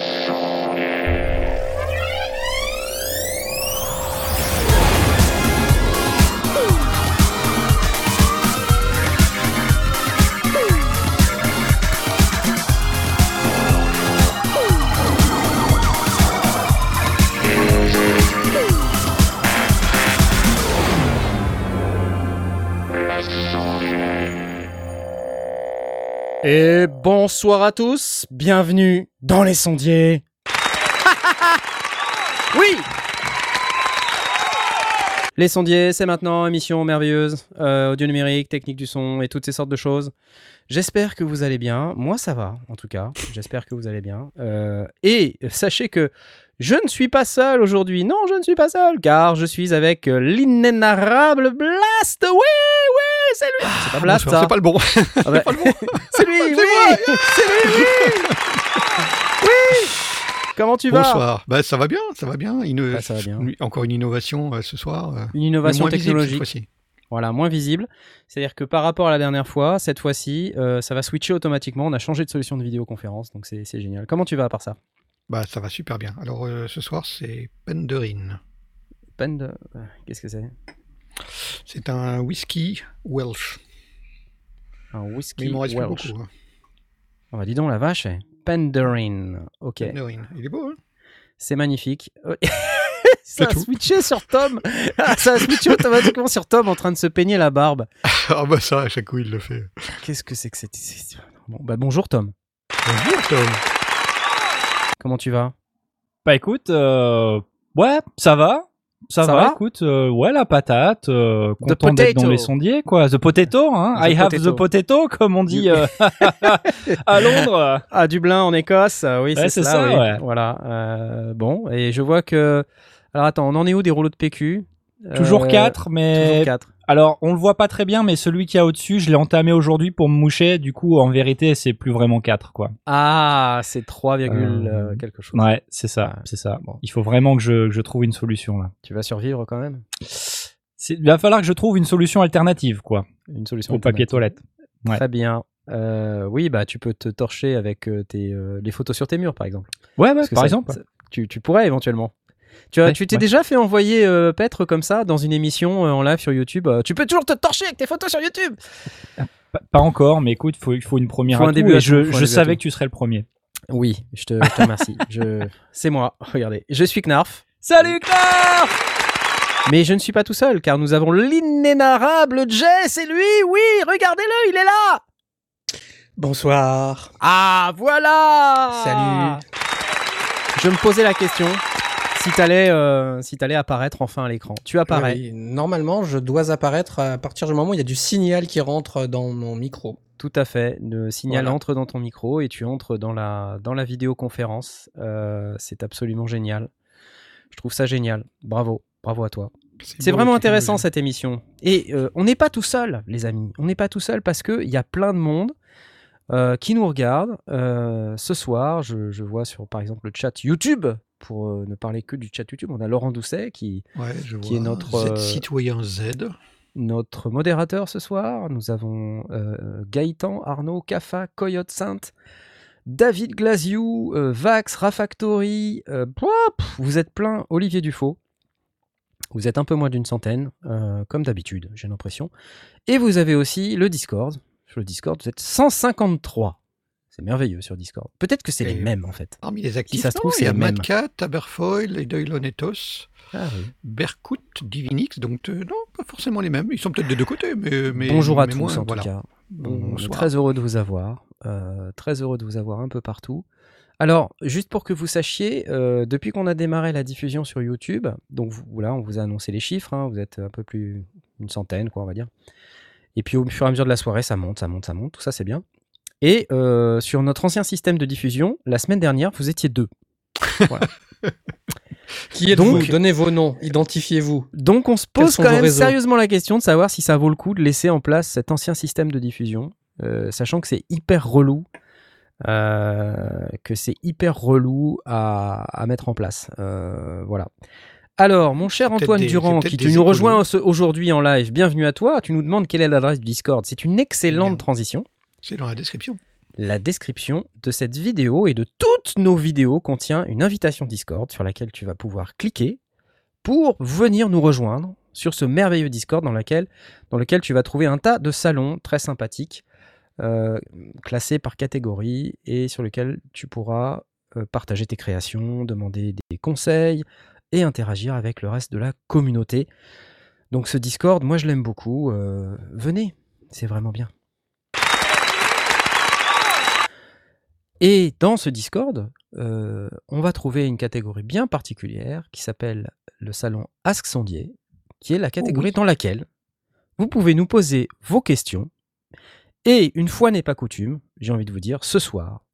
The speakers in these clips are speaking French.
Et bonsoir à tous, bienvenue dans les sondiers. oui Les sondiers, c'est maintenant, émission merveilleuse, euh, audio numérique, technique du son et toutes ces sortes de choses. J'espère que vous allez bien, moi ça va en tout cas, j'espère que vous allez bien. Euh, et sachez que je ne suis pas seul aujourd'hui, non je ne suis pas seul, car je suis avec l'inénarrable Blast, oui, oui c'est lui C'est pas Blast, ça C'est pas le bon. Ah bah, pas le bon. C'est lui, oui moi, C'est lui, oui Oui Comment tu vas? Bonsoir. Bah, ça va bien, ça va bien. Une- Bah, ça va bien. Encore une innovation euh, ce soir. euh, Une innovation visible technologique. Voilà, moins visible. C'est-à-dire que par rapport à la dernière fois, cette fois-ci, euh, ça va switcher automatiquement. On a changé de solution de vidéoconférence, donc c'est c'est génial. Comment tu vas à part ça? Bah, ça va super bien. Alors, euh, ce soir, c'est Penderin. Peine de... euh, Qu'est-ce que c'est? C'est un whisky Welsh. Un Mais whisky il m'en reste plus Welsh. beaucoup. hein. On va dis donc la vache. eh. Penderyn. Ok, Penderin. Il est beau, hein c'est magnifique. ça a switché sur Tom. Ah, ça a switché automatiquement sur Tom en train de se peigner la barbe. Ah, bah, ça, à chaque coup, il le fait. Qu'est-ce que c'est que cette... c'est- Bon, bah bonjour Tom. Bonjour, Tom. Comment tu vas? Bah écoute, euh, ouais, ça va. Ça, Ça va, va écoute, euh, ouais, la patate, euh, content d'être dans les sondiers, quoi. The potato, hein. The I have the potato, comme on dit euh, à Londres. Ah, Dublin en Écosse, euh, oui, Ouais, c'est ça, oui. ouais. Voilà. euh, bon, et je vois que. Alors attends, on en est où des rouleaux de PQ Toujours Euh, 4, mais... Toujours 4. Alors, on le voit pas très bien, mais celui qui a au-dessus, je l'ai entamé aujourd'hui pour me moucher. Du coup, en vérité, c'est plus vraiment 4, quoi. Ah, c'est 3, virgule, Euh, euh, quelque chose. Ouais, c'est ça, c'est ça. Bon. Il faut vraiment que je, que je trouve une solution, là. Tu vas survivre quand même? Il va falloir que je trouve une solution alternative, quoi, Une solution. au papier toilette. Ouais. Très bien. Euh, oui, bah tu peux te torcher avec euh, tes, euh, les photos sur tes murs, par exemple. Ouais, ouais, par ça- exemple. ça- tu, tu pourrais éventuellement. Tu as- Ouais, tu t'es ouais. déjà fait envoyer euh, Petre comme ça dans une émission euh, en live sur YouTube. euh, tu peux toujours te torcher avec tes photos sur YouTube. Pas, pas encore, mais écoute, faut, il faut une première Faut un début et je, savais que tu serais le premier. Oui, je te, je te remercie. je... C'est moi. Regardez, je suis Knarf. Salut Knarf Mais je ne suis pas tout seul, car nous avons l'inénarrable Jay, c'est lui, oui, regardez-le, il est là Bonsoir. Ah, voilà Salut. Je me posais la question, si t'allais euh, si t'allais apparaître enfin à l'écran. Tu apparais. Oui, normalement, je dois apparaître à partir du moment où il y a du signal qui rentre dans mon micro. Tout à fait. Le signal Voilà. entre dans ton micro et tu entres dans la, dans la vidéoconférence. Euh, c'est absolument génial. Je trouve ça génial. Bravo. Bravo à toi. C'est vraiment intéressant cette émission. Et euh, on n'est pas tout seul, les amis. On n'est pas tout seul parce qu'il y a plein de monde euh, qui nous regarde. Euh, ce soir, je, je vois sur par exemple le chat YouTube, pour euh, ne parler que du chat YouTube, on a Laurent Doucet qui Ouais, je qui est notre, Z- euh, citoyen Z. notre modérateur ce soir. Nous avons euh, Gaëtan, Arnaud, Kafa, Coyote Sainte, David Glaziou, euh, Vax, Rafactory. euh, vous êtes plein. Olivier Dufaux. Vous êtes un peu moins d'une centaine, comme d'habitude, j'ai l'impression. Et vous avez aussi le Discord. Sur le Discord, vous êtes 153. C'est merveilleux sur Discord. Peut-être que c'est les mêmes en fait. Parmi les actifs, ça se trouve, il c'est y a les mêmes. Madcat, Taberfoil, les Doilonetos, Ah oui. Berkut, Divinix, donc euh, non, pas forcément les mêmes. Ils sont peut-être des deux côtés, mais, mais Bonjour à mais tous moins, en voilà. tout cas. On est Bonsoir. très heureux de vous avoir. euh, très heureux de vous avoir un peu partout. Alors, juste pour que vous sachiez, euh, depuis qu'on a démarré la diffusion sur YouTube, donc voilà, on vous a annoncé les chiffres, hein, vous êtes un peu plus une centaine, quoi, on va dire. Et puis au fur et à mesure de la soirée, ça monte, ça monte, ça monte, tout ça c'est bien. Et euh, sur notre ancien système de diffusion, la semaine dernière, vous étiez deux. Qui êtes-vous Donc- Donnez vos noms, identifiez-vous. Donc on se pose quand même sérieusement la question de savoir si ça vaut le coup de laisser en place cet ancien système de diffusion, euh, sachant que c'est hyper relou, euh, que c'est hyper relou à, à mettre en place. Euh, voilà. Alors, mon cher Antoine des- Durand, qui tu nous rejoins aujourd'hui en live, bienvenue à toi. Tu nous demandes quelle est l'adresse du Discord. C'est une excellente Bien. transition. C'est dans la description. La description de cette vidéo et de toutes nos vidéos contient une invitation Discord sur laquelle tu vas pouvoir cliquer pour venir nous rejoindre sur ce merveilleux Discord dans lequel, tu vas trouver un tas de salons très sympathiques euh, classés par catégorie et sur lequel tu pourras euh, partager tes créations, demander des conseils et interagir avec le reste de la communauté. Donc ce Discord, moi je l'aime beaucoup. euh, venez, c'est vraiment bien. Et dans ce Discord, euh, on va trouver une catégorie bien particulière qui s'appelle le salon Ask Sondier, qui est la catégorie dans laquelle vous pouvez nous poser vos questions. Et une fois n'est pas coutume, j'ai envie de vous dire, ce soir,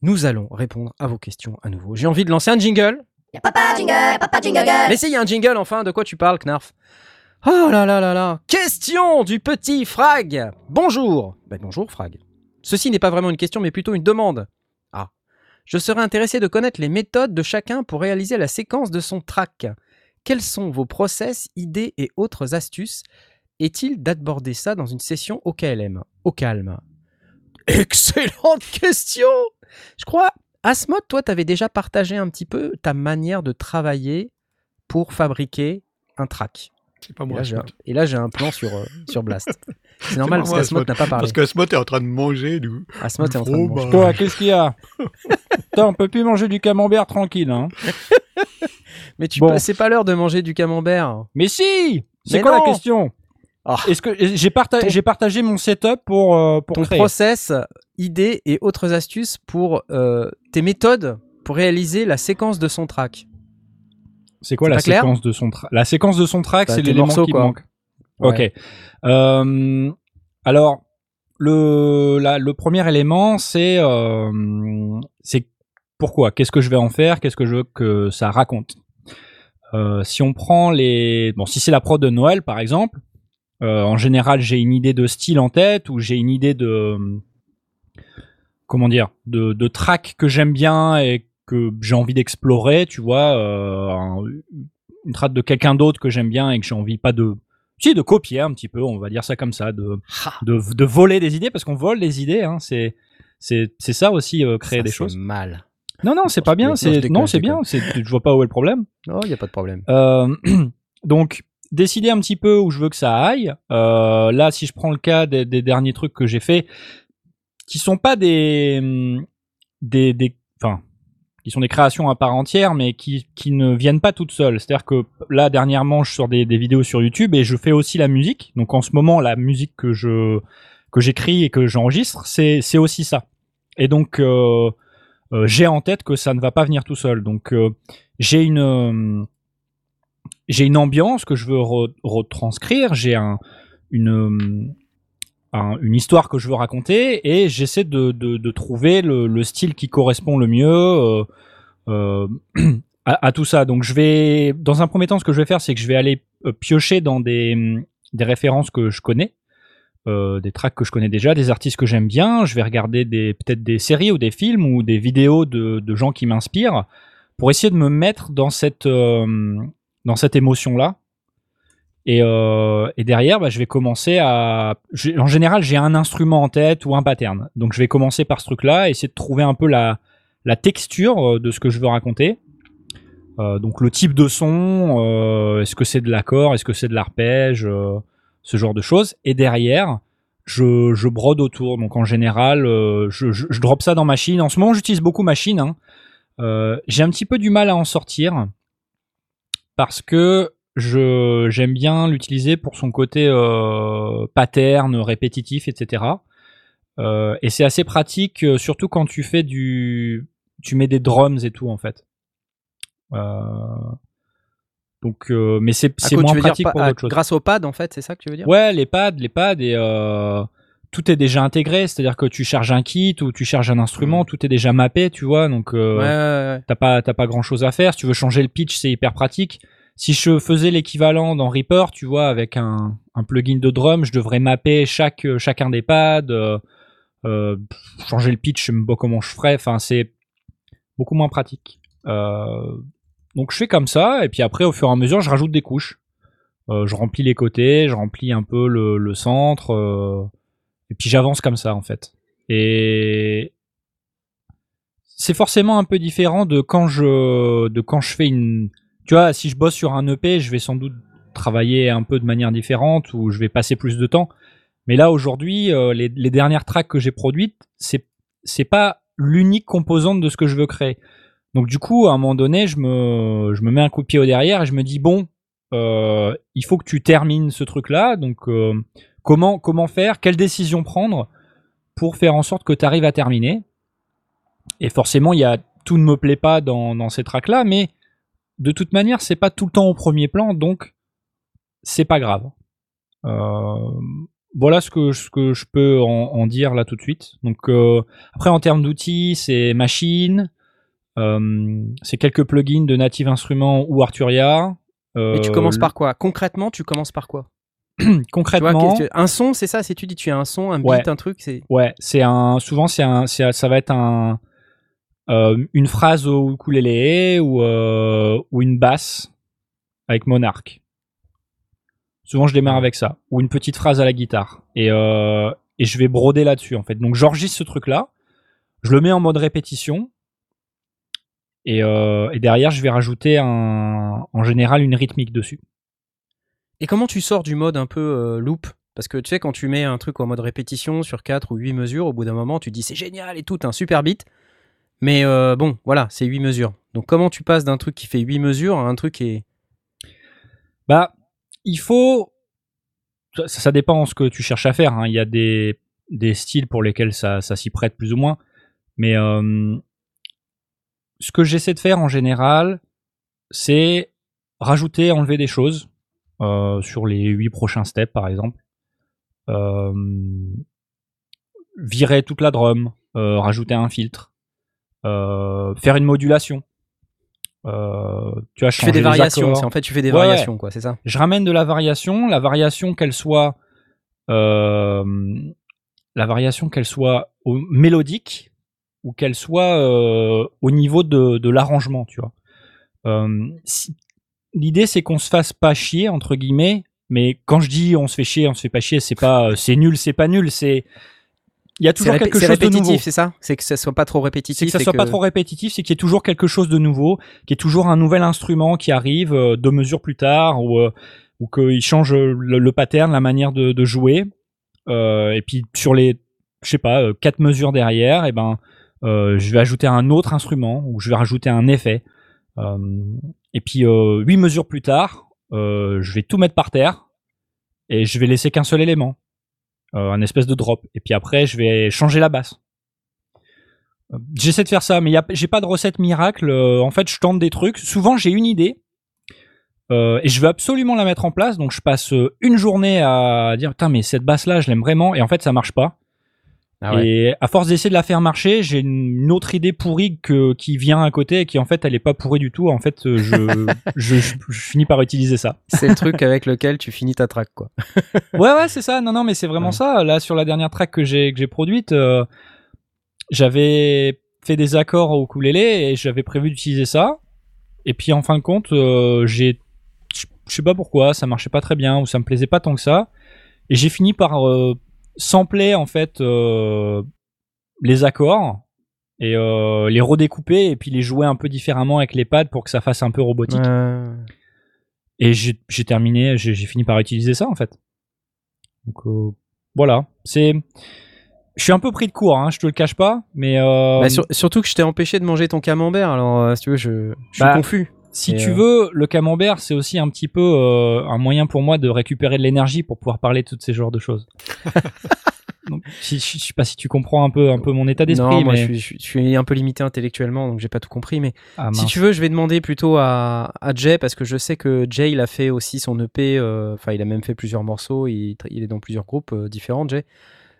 nous allons répondre à vos questions à nouveau. J'ai envie de lancer un jingle. Y'a papa jingle, papa jingle girl. Mais si, il y a un jingle enfin, de quoi tu parles, Knarf? Oh là là là là Question du petit Frag Bonjour Ben bonjour, Frag. Ceci n'est pas vraiment une question, mais plutôt une demande. Je serais intéressé de connaître les méthodes de chacun pour réaliser la séquence de son track. Quels sont vos process, idées et autres astuces? Est-il d'aborder ça dans une session au KLM Au calme. Excellente question Je crois, Asmod, toi, t'avais déjà partagé un petit peu ta manière de travailler pour fabriquer un track. C'est pas Et moi. là, j'ai un, Asmod. et là, j'ai un plan sur, euh, sur Blast. C'est normal parce qu'Asmod Asmod. n'a pas parlé. Parce qu'Asmod est en train de manger, du coup. Asmod est en train de manger. Toi, qu'est-ce qu'il y a Putain, on peut plus manger du camembert tranquille, hein. Mais tu Bon. c'est pas l'heure de manger du camembert. Mais si C'est quoi non la question Ah. Est-ce que j'ai parta- Ton- j'ai partagé mon setup pour euh, pour Ton créer process, idées et autres astuces pour euh, tes méthodes pour réaliser la séquence de son track. C'est quoi la séquence de son track La séquence de son track, Bah, c'est l'élément qui quoi. manque. Ouais. Ok. Euh, alors, le, la- le premier élément, c'est euh, c'est pourquoi? Qu'est-ce que je vais en faire? Qu'est-ce que je veux que ça raconte? Euh, Si on prend les... Bon, si c'est la prod de Noël, par exemple, euh, en général, j'ai une idée de style en tête ou j'ai une idée de... Comment dire De, de track que j'aime bien et que j'ai envie d'explorer, tu vois. euh, un- une track de quelqu'un d'autre que j'aime bien et que j'ai envie pas de si de copier un petit peu on va dire ça comme ça de de, de voler des idées parce qu'on vole des idées hein, c'est c'est c'est ça aussi euh, créer Ça, des choses mal. non non c'est pas bien c'est non c'est bien c'est je vois pas où est le problème Non, il y a pas de problème. euh, donc décider un petit peu où je veux que ça aille Euh, là si je prends le cas des, des derniers trucs que j'ai fait qui sont pas des des des enfin qui sont des créations à part entière, mais qui, qui ne viennent pas toutes seules. C'est-à-dire que là, dernièrement, je sors des, des vidéos sur YouTube et je fais aussi la musique. Donc en ce moment, la musique que je que j'écris et que j'enregistre, c'est c'est aussi ça. Et donc euh, euh, j'ai en tête que ça ne va pas venir tout seul. Donc euh, j'ai une j'ai une ambiance que je veux re- retranscrire. J'ai un une un- une histoire que je veux raconter et j'essaie de, de, de trouver le, le style qui correspond le mieux euh, euh, à, à tout ça. Donc je vais, dans un premier temps, ce que je vais faire, c'est que je vais aller euh, piocher dans des, des références que je connais, euh, des tracks que je connais déjà, des artistes que j'aime bien. Je vais regarder des peut-être des séries ou des films ou des vidéos de, de gens qui m'inspirent pour essayer de me mettre dans cette euh, dans cette émotion là. Et, euh, et derrière, bah, je vais commencer à. En général, j'ai un instrument en tête ou un pattern. Donc, je vais commencer par ce truc-là, essayer de trouver un peu la, la texture euh, de ce que je veux raconter. Euh, donc, le type de son, euh, est-ce que c'est de l'accord, est-ce que c'est de l'arpège, euh, ce genre de choses. Et derrière, je, je brode autour. Donc, en général, euh, je, je, je drop ça dans Machine. En ce moment, j'utilise beaucoup Machine. hein. J'ai un petit peu du mal à en sortir parce que je j'aime bien l'utiliser pour son côté euh, pattern, répétitif, etc. Euh, et c'est assez pratique, euh, surtout quand tu fais du, tu mets des drums et tout en fait. Euh, donc, mais c'est moins dire pratique pour d'autres choses. Grâce au pad, en fait, c'est ça que tu veux dire? Ouais, les pads, les pads et tout est déjà intégré, c'est-à-dire que tu charges un kit ou tu charges un instrument, tout est déjà mappé, tu vois, donc. Ouais, ouais, ouais. t'as pas t'as pas grand chose à faire. Si tu veux changer le pitch, c'est hyper pratique. Si je faisais l'équivalent dans Reaper, tu vois, avec un, plugin de drum, je devrais mapper chaque chacun des pads, euh, euh, changer le pitch, je sais pas comment je ferais. Enfin, c'est beaucoup moins pratique. Euh, donc je fais comme ça, et puis après, au fur et à mesure, je rajoute des couches. Euh, je remplis les côtés, je remplis un peu le, centre, euh, et puis j'avance comme ça en fait. Et c'est forcément un peu différent de quand je de quand je fais une tu vois si je bosse sur un EP je vais sans doute travailler un peu de manière différente ou je vais passer plus de temps. Mais là aujourd'hui euh, les, dernières tracks que j'ai produites c'est c'est pas l'unique composante de ce que je veux créer. Donc du coup à un moment donné je me je me mets un coup de pied au derrière et je me dis bon euh, il faut que tu termines ce truc là donc euh, comment comment faire? Quelle décision prendre pour faire en sorte que tu arrives à terminer? Et forcément, il y a tout ne me plaît pas dans, dans ces tracks là, mais de toute manière, c'est pas tout le temps au premier plan, donc c'est pas grave. Euh, voilà ce que, ce que je peux en, en dire là tout de suite. Donc euh, après, en termes d'outils, c'est Machine, euh, c'est quelques plugins de Native Instruments ou Arturia. Et tu commences par quoi? Concrètement, tu commences par quoi? Vois, concrètement. un son, c'est ça? C'est tu dis tu as un son, un beat, Ouais. un truc, c'est Ouais, c'est un. Souvent, c'est un. Ça va être un. Euh, une phrase au ukulélé ou euh, ou une basse avec Monarch. Souvent, je démarre avec ça ou une petite phrase à la guitare et euh, et je vais broder là-dessus en fait. Donc, j'enregistre ce truc-là, je le mets en mode répétition et euh, et derrière, je vais rajouter un en général une rythmique dessus. Et comment tu sors du mode un peu euh, loop? Parce que tu sais, quand tu mets un truc en mode répétition sur 4 ou 8 mesures, au bout d'un moment, tu dis c'est génial et tout, un super beat. Mais euh, bon, voilà, c'est 8 mesures. Donc comment tu passes d'un truc qui fait 8 mesures à un truc qui est. Bah, il faut. Ça, dépend ce que tu cherches à faire. hein. Il y a des, styles pour lesquels ça, s'y prête plus ou moins. Mais euh, ce que j'essaie de faire en général, c'est rajouter, enlever des choses euh, sur les huit prochains steps, par exemple. Virer toute la drum, rajouter un filtre, faire une modulation. Euh, tu as Tu fais des variations. En fait, tu fais des Ouais, variations, quoi, c'est ça? Je ramène de la variation, la variation qu'elle soit euh, la variation qu'elle soit au- mélodique ou qu'elle soit euh, au niveau de, de l'arrangement, tu vois. Euh, si- L'idée c'est qu'on se fasse pas chier entre guillemets, mais quand je dis on se fait chier, on se fait pas chier, c'est pas euh, c'est nul, c'est pas nul, c'est il y a toujours quelque chose de nouveau. répétitif, c'est ça? C'est que ça soit pas trop répétitif. C'est que ça soit pas trop répétitif, c'est qu'il y ait toujours quelque chose de nouveau, qu'il y ait toujours un nouvel instrument qui arrive euh, deux mesures plus tard, ou, euh, ou qu'il change le, le pattern, la manière de, de jouer. Euh, et puis sur les, je sais pas, euh, quatre mesures derrière, et ben, euh, je vais ajouter un autre instrument, ou je vais rajouter un effet. Euh, et puis euh, huit mesures plus tard, euh, je vais tout mettre par terre, et je vais laisser qu'un seul élément, euh, un espèce de drop. Et puis après, je vais changer la basse. Euh, J'essaie de faire ça, mais j'ai pas de recette miracle. Euh, en fait, je tente des trucs. Souvent, j'ai une idée euh, et je veux absolument la mettre en place. Donc, je passe euh, une journée à dire putain, mais cette basse-là, je l'aime vraiment. Et en fait, ça marche pas. Ah ouais. Et à force d'essayer de la faire marcher, j'ai une autre idée pourrie que, qui vient à côté et qui en fait, elle est pas pourrie du tout. En fait, euh, je, je, je, je finis par utiliser ça. C'est le truc avec lequel tu finis ta track, quoi. Ouais, ouais, c'est ça. Non, non, mais c'est vraiment Ouais. ça. Là, sur la dernière track que j'ai que j'ai produite, euh, j'avais fait des accords au ukulélé et j'avais prévu d'utiliser ça. Et puis en fin de compte, euh, j'ai, je je sais pas pourquoi, ça marchait pas très bien ou ça me plaisait pas tant que ça. Et j'ai fini par euh, sampler en fait euh, les accords et euh, les redécouper et puis les jouer un peu différemment avec les pads pour que ça fasse un peu robotique. Euh, Et j'ai terminé, j'ai fini par utiliser ça en fait. Donc euh, voilà, c'est. Je suis un peu pris de court, hein, je te le cache pas, mais bah, sur- surtout que je t'ai empêché de manger ton camembert, alors si tu veux, je, je suis Bah, confus. Si et, tu euh, veux, le camembert c'est aussi un petit peu euh, un moyen pour moi de récupérer de l'énergie pour pouvoir parler de tous ces genres de choses. Donc, si, je je sais pas si tu comprends un peu un peu mon état d'esprit, Non, moi mais je, suis, je je un peu limité intellectuellement, donc j'ai pas tout compris. Mais Ah, si tu veux, je vais demander plutôt à, à Jay, parce que je sais que Jay, il a fait aussi son EP, euh, enfin, il a même fait plusieurs morceaux, il, il est dans plusieurs groupes différents, Jay.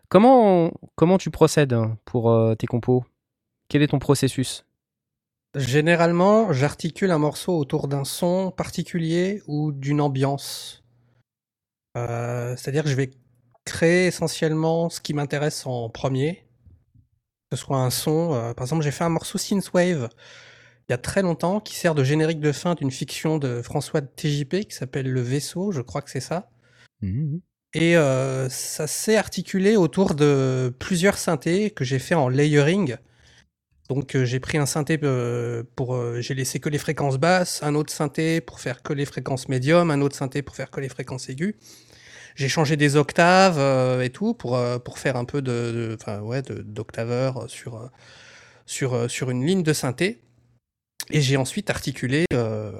Comment, comment tu procèdes hein, pour tes compos? Quel est ton processus? Généralement, j'articule un morceau autour d'un son particulier ou d'une ambiance. Euh, C'est-à-dire que je vais créer essentiellement ce qui m'intéresse en premier. Que ce soit un son. euh, par exemple, j'ai fait un morceau Synthwave il y a très longtemps qui sert de générique de fin d'une fiction de François de TJP qui s'appelle Le Vaisseau, je crois que c'est ça. Et euh, ça s'est articulé autour de plusieurs synthés que j'ai fait en layering. Donc euh, j'ai pris un synthé euh, pour... euh, j'ai laissé que les fréquences basses, un autre synthé pour faire que les fréquences médium, un autre synthé pour faire que les fréquences aiguës. J'ai changé des octaves et tout pour, pour faire un peu de, ouais, d'octaveur sur, sur, sur une ligne de synthé. Et j'ai ensuite articulé,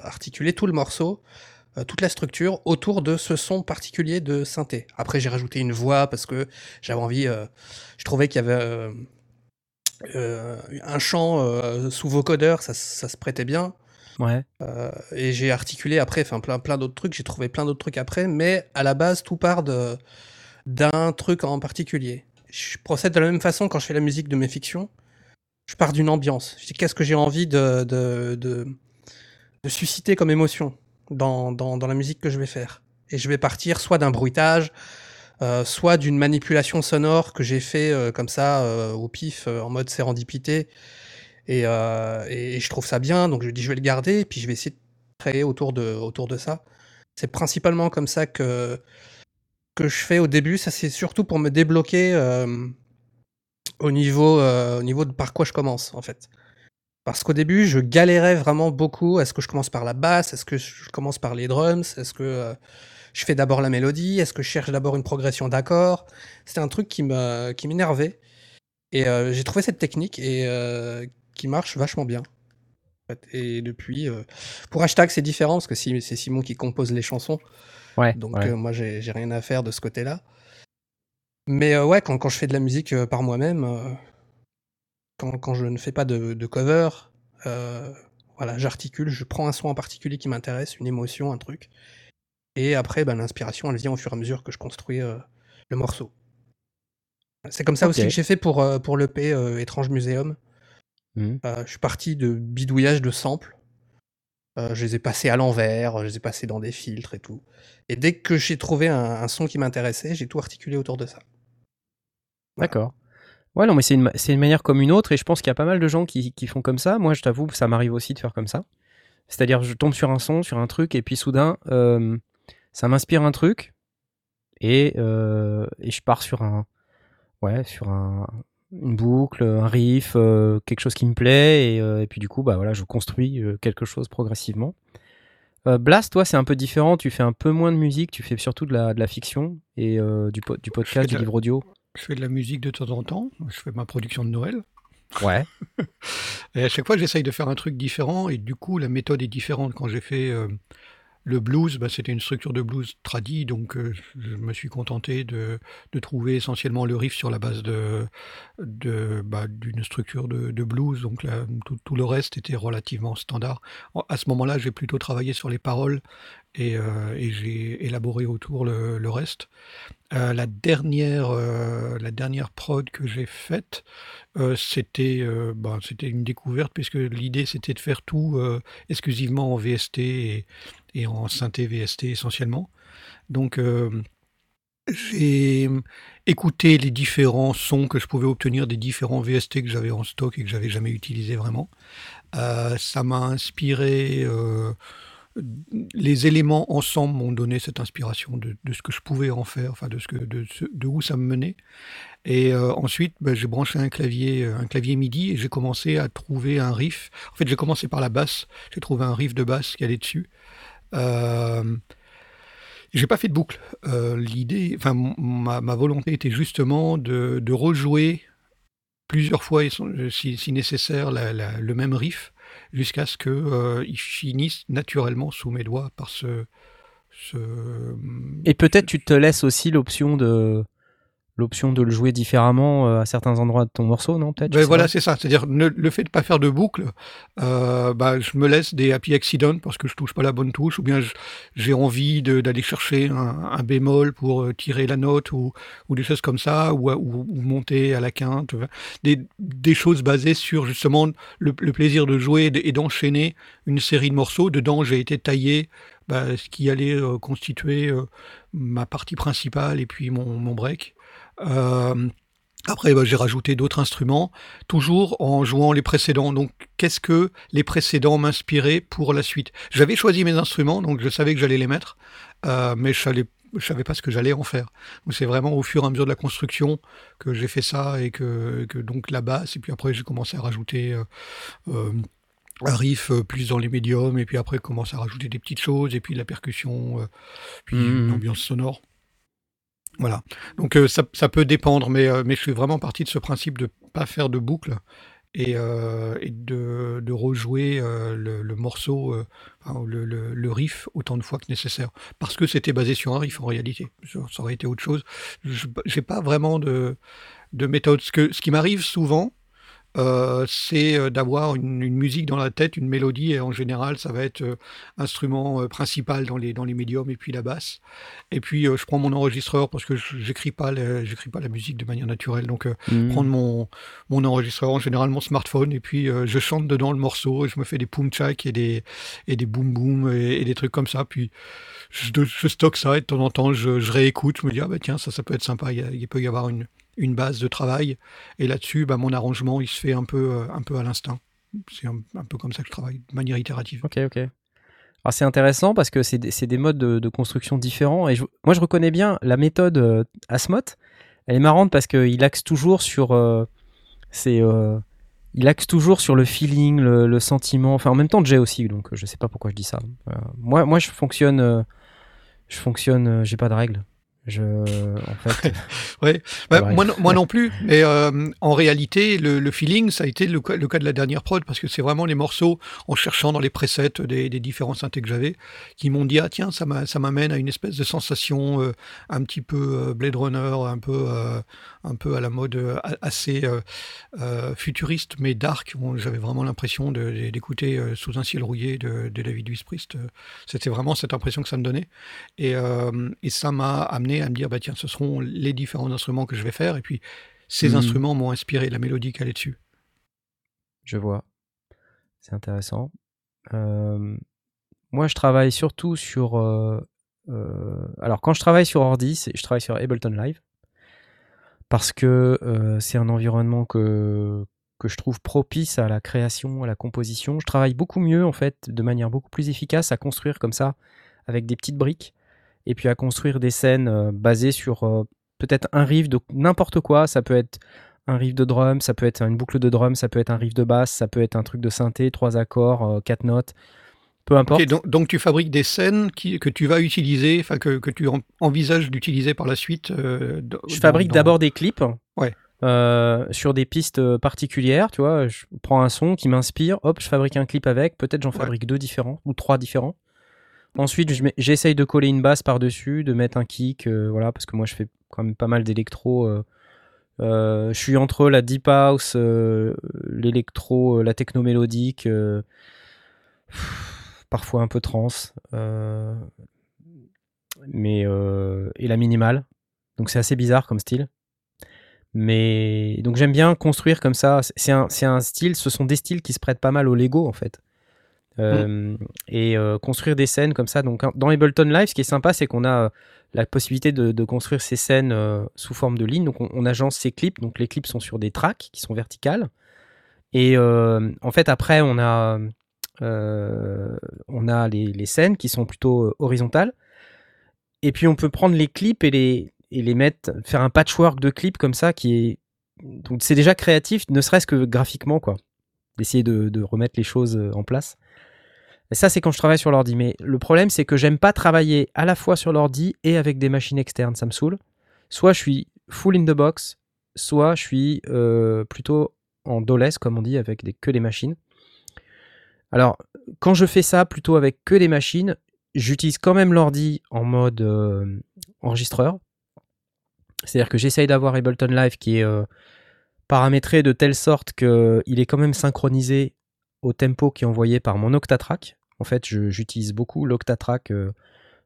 articulé tout le morceau, toute la structure autour de ce son particulier de synthé. Après, j'ai rajouté une voix parce que j'avais envie, je trouvais qu'il y avait euh, un chant euh, sous vocodeur, ça, ça se prêtait bien. Ouais. Euh, et j'ai articulé après, enfin plein, plein d'autres trucs, j'ai trouvé plein d'autres trucs après, mais à la base, tout part de, d'un truc en particulier. Je procède de la même façon quand je fais la musique de mes fictions. Je pars d'une ambiance. Je dis qu'est-ce que j'ai envie de, de, de, de susciter comme émotion dans, dans, dans la musique que je vais faire? Et je vais partir soit d'un bruitage, euh, soit d'une manipulation sonore que j'ai fait euh, comme ça euh, au pif en mode sérendipité. Et, et, je trouve ça bien, donc je dis je vais le garder, et puis je vais essayer de créer autour de, autour de ça. C'est principalement comme ça que, que je fais au début. Ça, c'est surtout pour me débloquer au, niveau, au niveau de par quoi je commence, en fait. Parce qu'au début, je galérais vraiment beaucoup. Est-ce que je commence par la basse? Est-ce que je commence par les drums? Est-ce que je fais d'abord la mélodie Est-ce que je cherche d'abord une progression d'accords C'était un truc qui me- qui m'énervait. Et euh, j'ai trouvé cette technique et euh, qui marche vachement bien. Et depuis, euh, pour hashtag, c'est différent parce que c'est Simon qui compose les chansons. Ouais. Donc ouais. moi, j'ai rien à faire de ce côté-là. Mais ouais, quand, quand je fais de la musique par moi-même, quand, quand je ne fais pas de, de cover, voilà, j'articule, je prends un son en particulier qui m'intéresse, une émotion, un truc. Et après, ben, l'inspiration, elle vient au fur et à mesure que je construis euh, le morceau. C'est comme ça aussi que j'ai fait pour, euh, pour l'EP euh, Étrange Muséum. Mhm. Euh, je suis parti de bidouillage de samples. Je les ai passés à l'envers, je les ai passés dans des filtres et tout. Et dès que j'ai trouvé un, un son qui m'intéressait, j'ai tout articulé autour de ça. D'accord. Ouais, non, mais c'est une, une manière comme une autre, et je pense qu'il y a pas mal de gens qui, qui font comme ça. Moi, je t'avoue, ça m'arrive aussi de faire comme ça. C'est-à-dire, je tombe sur un son, sur un truc, et puis soudain, euh, ça m'inspire un truc, et, euh, et je pars sur un, ouais, sur un, une boucle, un riff, euh, quelque chose qui me plaît, et, euh, et puis du coup, bah voilà, je construis quelque chose progressivement. Blast, toi, c'est un peu différent. Tu fais un peu moins de musique, tu fais surtout de la, de la fiction et du, po- du podcast, du la- livre audio. Je fais de la musique de temps en temps. Je fais ma production de Noël. Ouais. Et à chaque fois, j'essaye de faire un truc différent. Et du coup, la méthode est différente. Quand j'ai fait euh, le blues, bah, c'était une structure de blues tradie. Donc, euh, je me suis contenté de, trouver essentiellement le riff sur la base bah, d'une structure de, blues. Donc, tout, le reste était relativement standard. À ce moment-là, j'ai plutôt travaillé sur les paroles et, euh, et j'ai élaboré autour le, reste. Euh, la dernière, euh, la dernière prod que j'ai faite, c'était, bah, c'était une découverte puisque l'idée c'était de faire tout exclusivement en VST et, et en synthé VST essentiellement. Donc j'ai écouté les différents sons que je pouvais obtenir des différents VST que j'avais en stock et que j'avais jamais utilisé vraiment. Ça m'a inspiré. Les éléments ensemble m'ont donné cette inspiration de, ce que je pouvais en faire, enfin de ce que de, de où ça me menait. Et euh, ensuite, ben, j'ai branché un clavier, euh, un clavier MIDI et j'ai commencé à trouver un riff. En fait, j'ai commencé par la basse. J'ai trouvé un riff de basse qui allait dessus. Euh, j'ai pas fait de boucle. Euh, L'idée, enfin, ma, ma volonté était justement de, de rejouer plusieurs fois, si, si nécessaire, la- la- le même riff jusqu'à ce que euh, il finisse naturellement sous mes doigts par ce. ce Et peut-être tu te laisses aussi l'option de l'option de le jouer différemment euh, à certains endroits de ton morceau, non Peut-être. Ben voilà, c'est ça. C'est-à-dire ne- le fait de pas faire de boucle, euh, bah, je me laisse des happy accidents parce que je touche pas la bonne touche, ou bien j'ai envie d'aller chercher un, un bémol pour euh, tirer la note, ou, ou des choses comme ça, ou, ou- ou monter à la quinte. Des, des choses basées sur justement le, le plaisir de jouer et d'enchaîner une série de morceaux. Dedans, j'ai été taillé bah, ce qui allait euh, constituer euh, ma partie principale et puis mon, mon break. Euh, après, bah, j'ai rajouté d'autres instruments, toujours en jouant les précédents. Donc, qu'est-ce que les précédents m'inspiraient pour la suite? J'avais choisi mes instruments, donc je savais que j'allais les mettre, euh, mais je savais, je savais pas ce que j'allais en faire. Donc c'est vraiment au fur et à mesure de la construction que j'ai fait ça et que, que donc la basse. Et puis après, j'ai commencé à rajouter euh, euh, un riff plus dans les médiums. Et puis après, commencer à rajouter des petites choses. Et puis la percussion, puis Mhm. une ambiance sonore. Voilà. Donc euh, ça, peut dépendre, mais, euh, mais je suis vraiment parti de ce principe de pas faire de boucle et, euh, de, rejouer le, morceau, le, riff autant de fois que nécessaire. Parce que c'était basé sur un riff en réalité. Ça, aurait été autre chose. Je n'ai pas vraiment de, de méthode. Ce qui m'arrive souvent, euh, c'est euh, d'avoir une, une musique dans la tête, une mélodie, et en général, ça va être euh, instrument principal dans les, dans les médiums et puis la basse. Et puis, je prends mon enregistreur parce que je- j'écris pas, j'écris pas la musique de manière naturelle. Donc, Mhm. prendre mon, mon enregistreur, en général mon smartphone, et puis je chante dedans le morceau, et je me fais des poum tchak et des, et des boum boum et, et des trucs comme ça. Puis je, je stocke ça et de temps en temps je, je réécoute, je me dis, ah bah tiens, ça, ça peut être sympa, il, y a- il peut y avoir une, une base de travail. Et là-dessus, bah, mon arrangement, il se fait un peu, euh, à l'instinct. C'est un, peu comme ça que je travaille, de manière itérative. Ok, ok. Alors c'est intéressant parce que c'est des, modes de, construction différents. Et moi, je reconnais bien la méthode euh, Asmoth. Elle est marrante parce qu'il axe toujours sur. euh, c'est, il axe toujours sur le feeling, le, sentiment. Enfin, en même temps, Jay aussi. Donc, je sais pas pourquoi je dis ça. Moi, je fonctionne. je fonctionne. j'ai pas de règles. Je, en fait, Ouais. Bah, moi, non- moi non plus. Mais euh, en réalité, le, le feeling, ça a été le, cas- le cas de la dernière prod, parce que c'est vraiment les morceaux, en cherchant dans les presets des, des différents synthés que j'avais, qui m'ont dit, ah tiens, ça m'a- ça m'amène à une espèce de sensation euh, un petit peu euh, Blade Runner, un peu, un peu à la mode assez futuriste, mais dark. Bon, J'avais vraiment l'impression d'écouter Sous un ciel rouillé de, de David Wisprist. C'était vraiment cette impression que ça me donnait. Et, et ça m'a amené à me dire, bah tiens, ce seront les différents instruments que je vais faire. Et puis, ces Mhm. instruments m'ont inspiré la mélodie qu'elle est dessus. je vois. C'est intéressant. Euh, moi, je travaille surtout sur. euh, euh, alors, quand je travaille sur ordi, je travaille sur Ableton Live parce que euh, c'est un environnement que que je trouve propice à la création, à la composition. Je travaille beaucoup mieux, en fait, de manière beaucoup plus efficace à construire comme ça, avec des petites briques, et puis à construire des scènes euh, basées sur euh, peut-être un riff de n'importe quoi. Ça peut être un riff de drum, ça peut être une boucle de drum, ça peut être un riff de basse, ça peut être un truc de synthé, trois accords, euh, quatre notes, peu importe. Donc, donc tu fabriques des scènes qui, que tu vas utiliser, enfin que, que tu en- envisages d'utiliser par la suite. euh, dans- Je fabrique dans- d'abord des clips Ouais. euh, sur des pistes particulières, tu vois. Je prends un son qui m'inspire, hop, je fabrique un clip avec. Peut-être j'en Ouais. fabrique deux différents ou trois différents. Ensuite, j'essaye de coller une basse par-dessus, de mettre un kick, euh, voilà, parce que moi je fais quand même pas mal d'électro. euh, euh, je suis entre la deep house, l'électro, la techno mélodique, parfois un peu trance, mais et la minimale. Donc c'est assez bizarre comme style. Mais donc j'aime bien construire comme ça. C'est- un, un style, ce sont des styles qui se prêtent pas mal au Lego en fait. Euh, Et euh, construire des scènes comme ça. Donc dans Ableton Live, ce qui est sympa, c'est qu'on a euh, la possibilité de, construire ces scènes sous forme de ligne. Donc on, on agence ces clips. Donc les clips sont sur des tracks qui sont verticales. Et en fait après on a on a les, les scènes qui sont plutôt horizontales. Et puis on peut prendre les clips et les, et les mettre, faire un patchwork de clips comme ça qui est. Donc c'est déjà créatif, ne serait-ce que graphiquement, quoi. D'essayer de, remettre les choses euh, en place. Et ça, c'est quand je travaille sur l'ordi. Mais le problème, c'est que j'aime pas travailler à la fois sur l'ordi et avec des machines externes. Ça me saoule. Soit je suis full in the box, soit je suis euh, plutôt en doless, comme on dit, avec que des machines. Alors, quand je fais ça plutôt avec que des machines, j'utilise quand même l'ordi en mode euh, enregistreur. C'est-à-dire que j'essaye d'avoir Ableton Live qui est paramétré de telle sorte qu'il est quand même synchronisé au tempo qui est envoyé par mon Octatrack. En fait, j'utilise beaucoup l'Octatrack. euh,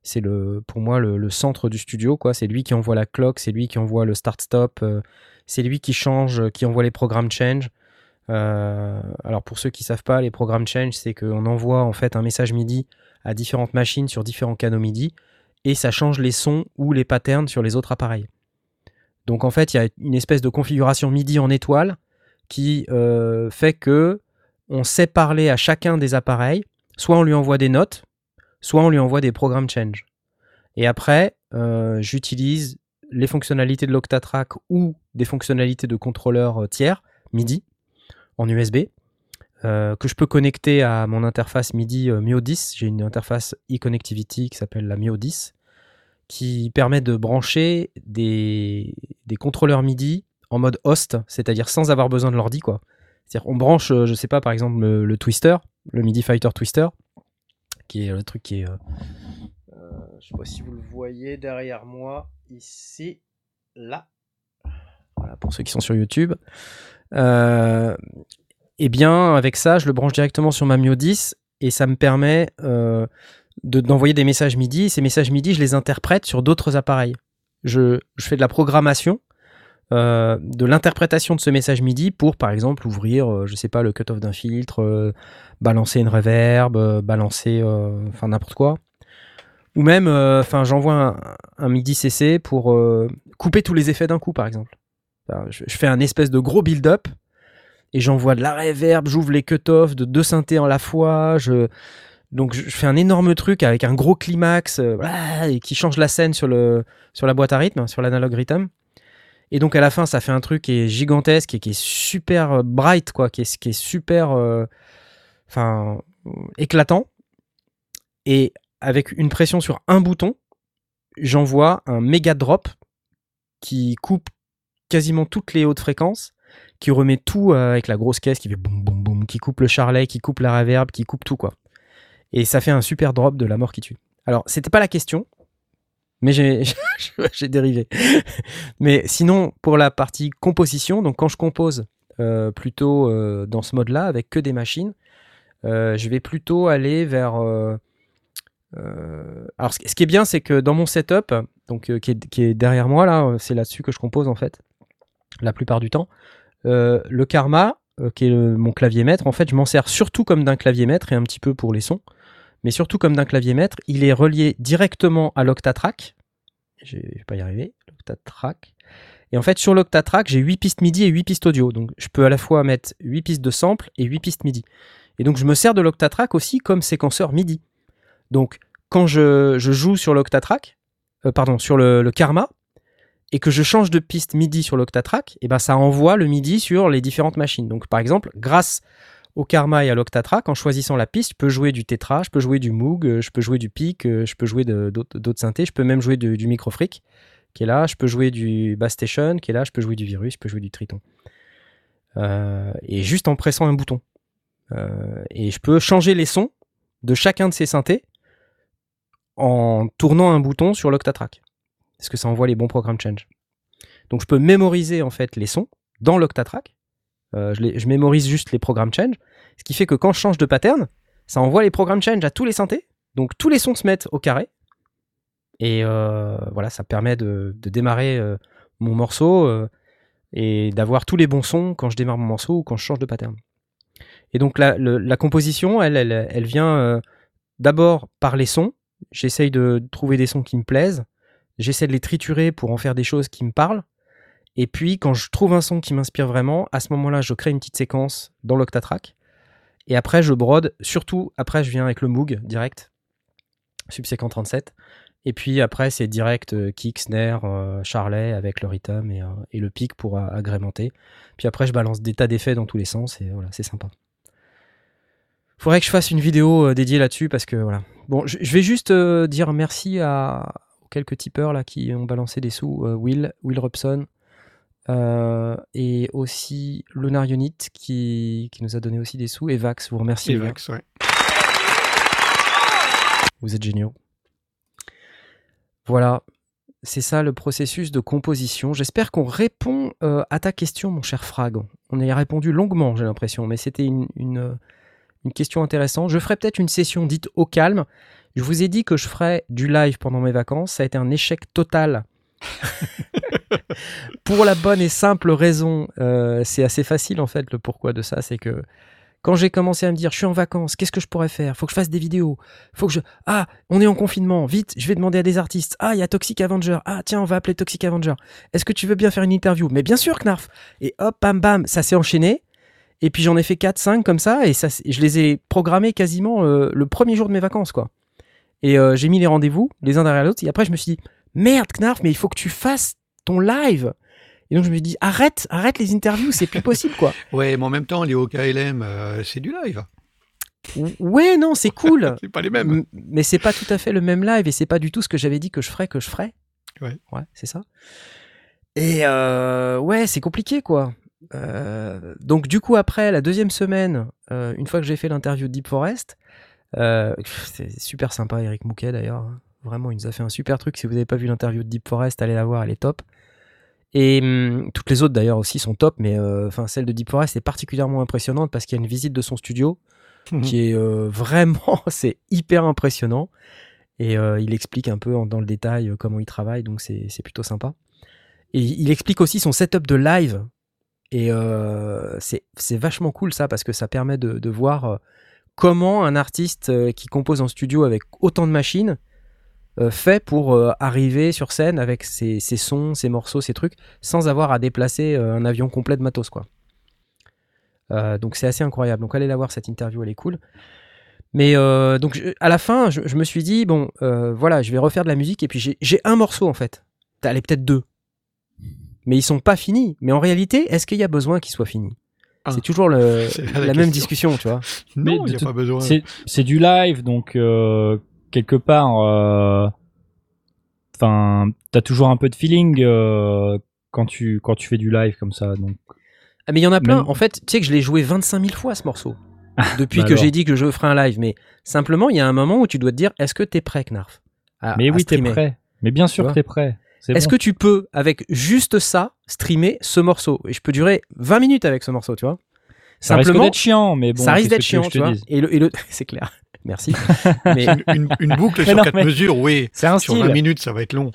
c'est pour moi le, centre du studio. quoi. C'est lui qui envoie la clock, c'est lui qui envoie le start-stop, euh, c'est lui qui change, qui envoie les programmes change. Euh, alors pour ceux qui savent pas, les programmes change, c'est qu'on envoie en fait un message MIDI à différentes machines sur différents canaux MIDI et ça change les sons ou les patterns sur les autres appareils. Donc en fait, il y a une espèce de configuration MIDI en étoile qui euh, fait que on sait parler à chacun des appareils, soit on lui envoie des notes, soit on lui envoie des programmes change. Et après, euh, j'utilise les fonctionnalités de l'Octatrack ou des fonctionnalités de contrôleur euh, tiers MIDI en USB que je peux connecter à mon interface MIDI Mio 10. J'ai une interface e-connectivity qui s'appelle la Mio 10 qui permet de brancher des, des contrôleurs MIDI en mode host, c'est-à-dire sans avoir besoin de l'ordi. C'est-à-dire on branche, euh, je sais pas, par exemple le, Twister, le MIDI Fighter Twister, qui est le truc qui est, euh, euh, je sais pas si vous le voyez derrière moi, ici, là. Voilà pour ceux qui sont sur YouTube. Euh, et bien avec ça, je le branche directement sur ma Mio 10 et ça me permet de- d'envoyer des messages MIDI. Ces messages MIDI, je les interprète sur d'autres appareils. Je, je fais de la programmation, euh, de l'interprétation de ce message MIDI pour, par exemple, ouvrir, euh, je sais pas, le cut-off d'un filtre, euh, balancer une reverb, euh, balancer, enfin n'importe quoi. Ou même, enfin, j'envoie un, MIDI CC pour couper tous les effets d'un coup, par exemple. Je, je fais un espèce de gros build-up et j'envoie de la reverb, j'ouvre les cut-offs de deux synthés en la fois, je, donc je fais un énorme truc avec un gros climax euh, qui change la scène sur, la boîte à rythme, sur l'analog rhythm. Et donc à la fin, ça fait un truc qui est gigantesque et qui est super euh, bright, quoi, qui est, super euh, éclatant. Et avec une pression sur un bouton, j'envoie un méga drop qui coupe quasiment toutes les hautes fréquences, qui remet tout avec la grosse caisse qui fait boum boum boum, qui coupe le charlet, qui coupe la reverb, qui coupe tout quoi. Et ça fait un super drop de la mort qui tue. Alors, c'était pas la question, mais j'ai dérivé. mais sinon, pour la partie composition, donc quand je compose euh, plutôt euh, dans ce mode-là, avec que des machines, euh, je vais plutôt aller vers. alors, ce qui est bien, c'est que dans mon setup, qui, est, derrière moi là, c'est là-dessus que je compose en fait, la plupart du temps. Le Karma, qui est mon clavier maître, en fait, je m'en sers surtout comme d'un clavier maître et un petit peu pour les sons, mais surtout comme d'un clavier maître. Il est relié directement à l'Octatrack. Je vais pas y arriver. Et en fait, sur l'Octatrack, j'ai 8 pistes MIDI et 8 pistes audio. Donc, je peux à la fois mettre 8 pistes de sample et 8 pistes MIDI. Et donc, je me sers de l'Octatrack aussi comme séquenceur MIDI. Donc, quand je, joue sur l'Octatrack, euh, pardon, sur le, Karma, et que je change de piste MIDI sur l'Octatrack, et ben ça envoie le MIDI sur les différentes machines. Donc, par exemple, grâce au Karma et à l'Octatrack, en choisissant la piste, je peux jouer du Tetra, je peux jouer du Moog, euh, je peux jouer du euh, je peux jouer d'autres synthés, je peux même jouer du Microfreak, qui est là, je peux jouer du Bass Station, qui est là, je peux jouer du Virus, je peux jouer du Triton. Euh, et juste en pressant un bouton. Euh, et je peux changer les sons de chacun de ces synthés en tournant un bouton sur l'Octatrack. Parce que ça envoie les bons programmes change. Donc je peux mémoriser en fait les sons dans l'Octatrack. Euh, je, mémorise juste les programmes change. Ce qui fait que quand je change de pattern, ça envoie les programmes change à tous les synthés. Donc tous les sons se mettent au carré. Et euh, voilà, ça permet de, démarrer euh, mon morceau et d'avoir tous les bons sons quand je démarre mon morceau ou quand je change de pattern. Et donc la, composition, elle, vient d'abord par les sons. J'essaye de trouver des sons qui me plaisent. J'essaie de les triturer pour en faire des choses qui me parlent. Et puis, quand je trouve un son qui m'inspire vraiment, à ce moment-là, je crée une petite séquence dans l'Octatrack. Et après, je brode. Surtout, après, je viens avec le Moog direct, subséquent 37. Et puis après, c'est direct euh, kick, snare, euh, charlet avec le rhythm et, euh, et le pic pour agrémenter. Puis après, je balance des tas d'effets dans tous les sens et voilà, c'est sympa. Faudrait que je fasse une vidéo dédiée là-dessus parce que voilà. Bon, je, vais juste dire merci à quelques tipeurs là qui ont balancé des sous. Will, Will Robson, euh, et aussi Lunar Unit qui, qui nous a donné aussi des sous. Et Vax, vous remercie. Et. Vax, ouais. Vous êtes géniaux. Voilà, c'est ça le processus de composition. J'espère qu'on répond euh, à ta question, mon cher Frag. On y a répondu longuement, j'ai l'impression, mais c'était une, une, une question intéressante. Je ferai peut-être une session dite au calme. Je vous ai dit que je ferais du live pendant mes vacances. Ça a été un échec total. Pour la bonne et simple raison, euh, c'est assez facile en fait le pourquoi de ça, c'est que quand j'ai commencé à me dire je suis en vacances, qu'est-ce que je pourrais faire? Faut que je fasse des vidéos. Faut que je ah on est en confinement, vite je vais demander à des artistes. Ah il y a Toxic Avenger. Ah tiens on va appeler Toxic Avenger. Est-ce que tu veux bien faire une interview? Mais bien sûr Knarf. Et hop bam bam ça s'est enchaîné. Et puis j'en ai fait 4-5 comme ça et je les ai programmés quasiment euh, le premier jour de mes vacances quoi. Et euh, j'ai mis les rendez-vous les uns derrière l'autre et après je me suis dit merde, Knarf, mais il faut que tu fasses ton live. Et donc je me dis, arrête, arrête les interviews, c'est plus possible, quoi. Ouais, mais en même temps, les OKLM, euh, c'est du live. Ou- Ouais, non, c'est cool. C'est pas les mêmes. Mais c'est pas tout à fait le même live et c'est pas du tout ce que j'avais dit que je ferais que je ferais. Ouais. Ouais, c'est ça. Et euh, ouais, c'est compliqué quoi. Euh, donc du coup après la deuxième semaine, euh, une fois que j'ai fait l'interview de Deep Forest, c'est super sympa Eric Mouquet d'ailleurs. hein. Vraiment, il nous a fait un super truc. Si vous n'avez pas vu l'interview de Deep Forest, allez la voir, elle est top. Et hum, toutes les autres d'ailleurs aussi sont top, mais euh, celle de Deep Forest est particulièrement impressionnante parce qu'il y a une visite de son studio qui est euh, vraiment, c'est hyper impressionnant. Et euh, il explique un peu en- dans le détail comment il travaille, donc c'est c'est plutôt sympa. Et il explique aussi son setup de live. Et c'est c'est vachement cool ça, parce que ça permet de, de voir comment un artiste qui compose en studio avec autant de machines fait pour euh, arriver sur scène avec ses, ses sons, ses morceaux, ses trucs, sans avoir à déplacer euh, un avion complet de matos, quoi. Euh, donc c'est assez incroyable. Donc allez la voir cette interview, elle est cool. Mais euh, donc je- à la fin, je, je me suis dit bon, euh, voilà, je vais refaire de la musique et puis j'ai- un morceau en fait. Allez peut-être deux, mais ils sont pas finis. Mais en réalité, est-ce qu'il y a besoin qu'ils soient finis Ah. C'est toujours le- la, la même discussion, tu vois. Mais Non, de il n'y a toute- pas besoin. C'est c'est du live, donc euh, quelque part, euh, enfin, t'as toujours un peu de feeling euh, quand tu quand tu fais du live comme ça. Donc, Ah, mais il y en a plein. Même- En fait, tu sais que je l'ai joué 25 000 fois ce morceau depuis bah que j'ai dit que je ferai un live. Mais simplement, il y a un moment où tu dois te dire est-ce que t'es prêt, Knarf? À- mais à oui, t'es prêt. Mais bien sûr que t'es prêt. Est-ce bon. que tu peux, avec juste ça, streamer ce morceau? Et je peux durer 20 minutes avec ce morceau, tu vois? Ça risque Simplement, d'être chiant, mais bon, ça risque d'être chiant, tu vois. Et le, et le- c'est clair. Merci. mais, Une, une- une boucle Mais sur non, 4 mais- mesures, oui. C'est un Sur style. 20 minutes, ça va être long.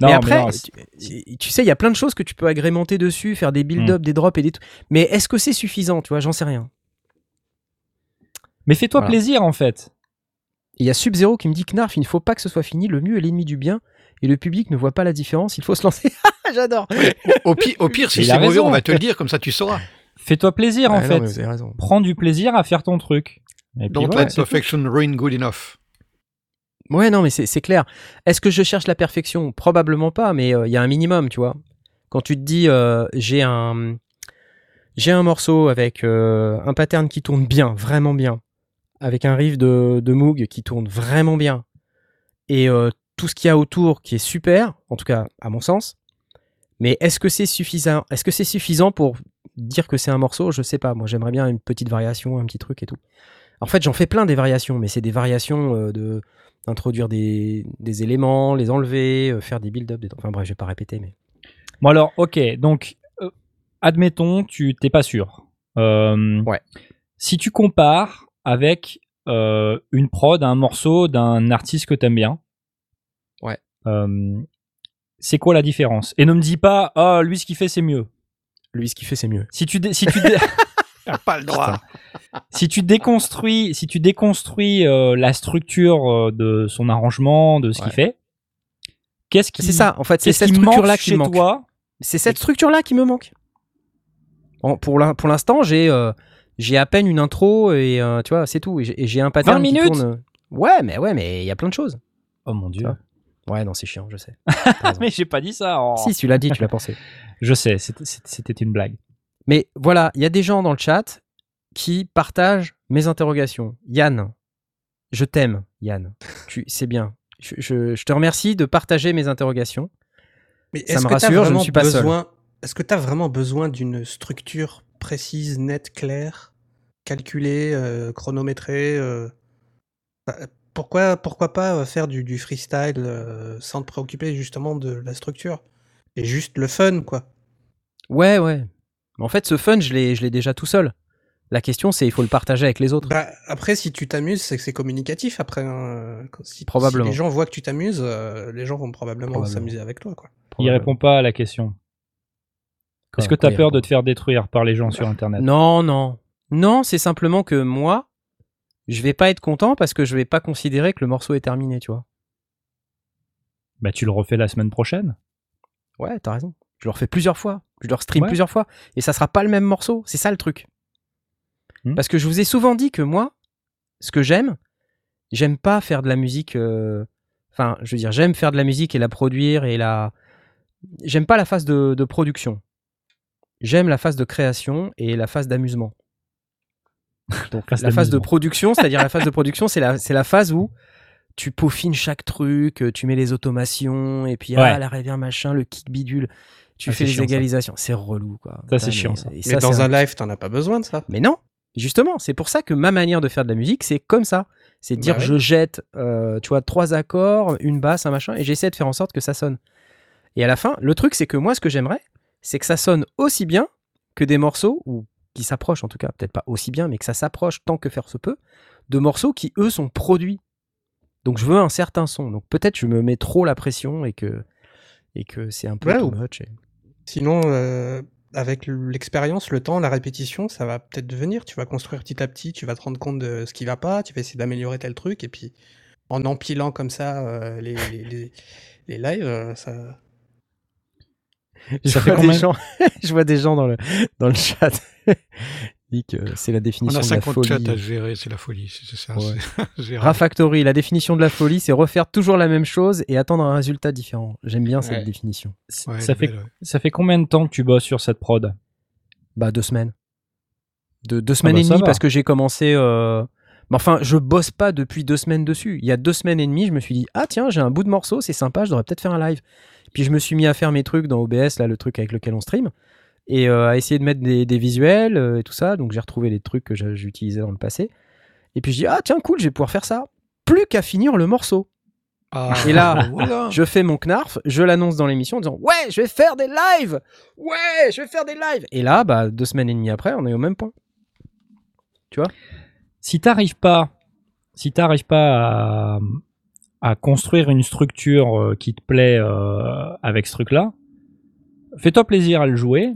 Non, mais après, non, tu, tu sais, il y a plein de choses que tu peux agrémenter dessus, faire des build-up, des drops et des trucs. Mais est-ce que c'est suffisant, tu vois? J'en sais rien. mais fais-toi Voilà. plaisir en fait. Il y a Sub-Zero qui me dit Knarf, il ne faut pas que ce soit fini, le mieux est l'ennemi du bien, et le public ne voit pas la différence, il faut se lancer. J'adore Au pire, au pire si c'est mauvais, on va te le dire, comme ça tu sauras. Fais-toi plaisir en non, fait. Prends du plaisir à faire ton truc. Et puis Don't let tout. perfection ruin good enough. Ouais, non, mais c'est c'est clair. Est-ce que je cherche la perfection? Probablement pas, mais euh, il y a un minimum, tu vois. Quand tu te dis, euh, j'ai un, j'ai un morceau avec euh, un pattern qui tourne bien, vraiment bien, avec un riff de, de Moog qui tourne vraiment bien, et euh, tout ce qu'il y a autour qui est super, en tout cas à mon sens. Mais est-ce que c'est suffisant Est-ce que c'est suffisant pour dire que c'est un morceau? Je sais pas. Moi, j'aimerais bien une petite variation, un petit truc et tout. En fait, j'en fais plein des variations, mais c'est des variations euh, de introduire des, des éléments, les enlever, euh, faire des build-up, des... enfin bref, je vais pas répéter, mais Bon alors, ok, donc euh, admettons, tu t'es pas sûr. Euh, Ouais. Si tu compares avec euh, une prod, un morceau d'un artiste que t'aimes bien, Ouais. euh, c'est quoi la différence? Et ne me dis pas, ah lui ce qu'il fait c'est mieux. lui, ce qu'il fait, c'est mieux. Si tu dé- si tu pas le droit. Si tu déconstruis si tu déconstruis euh, la structure euh, de son arrangement, de ce Ouais. qu'il fait, qu'est-ce qui C'est ça, en fait, c'est cette qui structure-là qui me manque. C'est cette structure-là qui me manque. En- pour l'in- pour l'instant, j'ai euh, j'ai à peine une intro et euh, tu vois, c'est tout. Et j'ai- un pattern 20 qui minutes tourne. Ouais, mais ouais, mais il y a plein de choses. Oh mon dieu. Ouais, non, c'est chiant, je sais. Mais j'ai pas dit ça. oh. Si, tu l'as dit, tu l'as pensé. Je sais, c'était une blague. Mais voilà, il y a des gens dans le chat qui partagent mes interrogations. Yann, je t'aime, Yann. Tu, c'est bien. Je, je- je te remercie de partager mes interrogations. Mais Ça est-ce me que rassure, je ne vraiment suis pas seul. besoin... Est-ce que tu as vraiment besoin d'une structure précise, nette, claire, calculée, euh, chronométrée euh, bah, pourquoi, pourquoi pas euh, faire du, du freestyle euh, sans te préoccuper justement de la structure Et juste le fun, quoi? Ouais, ouais. Mais en fait, ce fun, je l'ai, je l'ai déjà tout seul. La question, c'est il faut le partager avec les autres. Bah, après, si tu t'amuses, c'est que c'est communicatif. Après, hein. Si, Probablement. si les gens voient que tu t'amuses, euh, les gens vont probablement Probablement. s'amuser avec toi, quoi. Il répond pas à la question. Est-ce que tu as peur de te faire détruire par les gens sur Internet? Non, non. Non, c'est simplement que moi, je vais pas être content parce que je vais pas considérer que le morceau est terminé, tu vois. Bah tu le refais la semaine prochaine. Ouais, t'as raison. Je le refais plusieurs fois. Je le stream Ouais. plusieurs fois. Et ça sera pas le même morceau. C'est ça le truc. Hmm. Parce que je vous ai souvent dit que moi, ce que j'aime, j'aime pas faire de la musique euh, Enfin, je veux dire, j'aime faire de la musique et la produire et la. J'aime pas la phase de, de production. J'aime la phase de création et la phase d'amusement. Donc, Phase la phase de production, c'est-à-dire la phase de production, c'est la, c'est la phase où tu peaufines chaque truc, tu mets les automations, et puis Ouais. ah, la revient machin, le kick bidule, tu Ah, fais les chiant, égalisations. C'est relou, quoi. Ça, c'est chiant, mais- ça. et Mais ça, dans c'est un live, t'en as pas besoin de ça. mais non, justement, c'est pour ça que ma manière de faire de la musique, c'est comme ça. C'est de dire, Bah ouais. je jette, euh, tu vois, trois accords, une basse, un machin, et j'essaie de faire en sorte que ça sonne. Et à la fin, le truc, c'est que moi, ce que j'aimerais, c'est que ça sonne aussi bien que des morceaux, ou qui s'approchent en tout cas, peut-être pas aussi bien, mais que ça s'approche tant que faire se peut, de morceaux qui, eux, sont produits. Donc je veux un certain son. Donc peut-être je me mets trop la pression et que, et que c'est un peu Ouais, too much. et- Sinon, euh, avec l'expérience, le temps, la répétition, ça va peut-être devenir. Tu vas construire petit à petit, tu vas te rendre compte de ce qui va pas, tu vas essayer d'améliorer tel truc, et puis en empilant comme ça euh, les, les, les- les lives, euh, ça. Je Ça vois, des gens, je vois des gens dans le, dans le chat. Dit que c'est la On définition a de la 50 folie. chats à gérer, c'est la folie, c'est ça. Ouais. c'est gérable. Rafactory, la définition de la folie, c'est refaire toujours la même chose et attendre un résultat différent. J'aime bien cette Ouais. définition. Ouais, ça, fait, belle, ouais. ça fait combien de temps que tu bosses sur cette prod? Bah deux semaines. De, deux semaines bah, et demie parce que j'ai commencé. euh, mais enfin, je bosse pas depuis deux semaines dessus. Il y a deux semaines et demie, je me suis dit ah tiens j'ai un bout de morceau, c'est sympa, je devrais peut-être faire un live. Puis je me suis mis à faire mes trucs dans OBS là, le truc avec lequel on stream, et euh, à essayer de mettre des, des visuels euh, et tout ça. Donc j'ai retrouvé les trucs que j'utilisais dans le passé. Et puis je dis ah tiens cool, je vais pouvoir faire ça. Plus qu'à finir le morceau. Ah, Et là, voilà. Je fais mon knarf, je l'annonce dans l'émission en disant Ouais, je vais faire des lives Ouais, je vais faire des lives Et là, bah, deux semaines et demie après, on est au même point. Si t'arrives pas, si t'arrives pas à, à construire une structure euh, qui te plaît euh, avec ce truc-là, fais-toi plaisir à le jouer.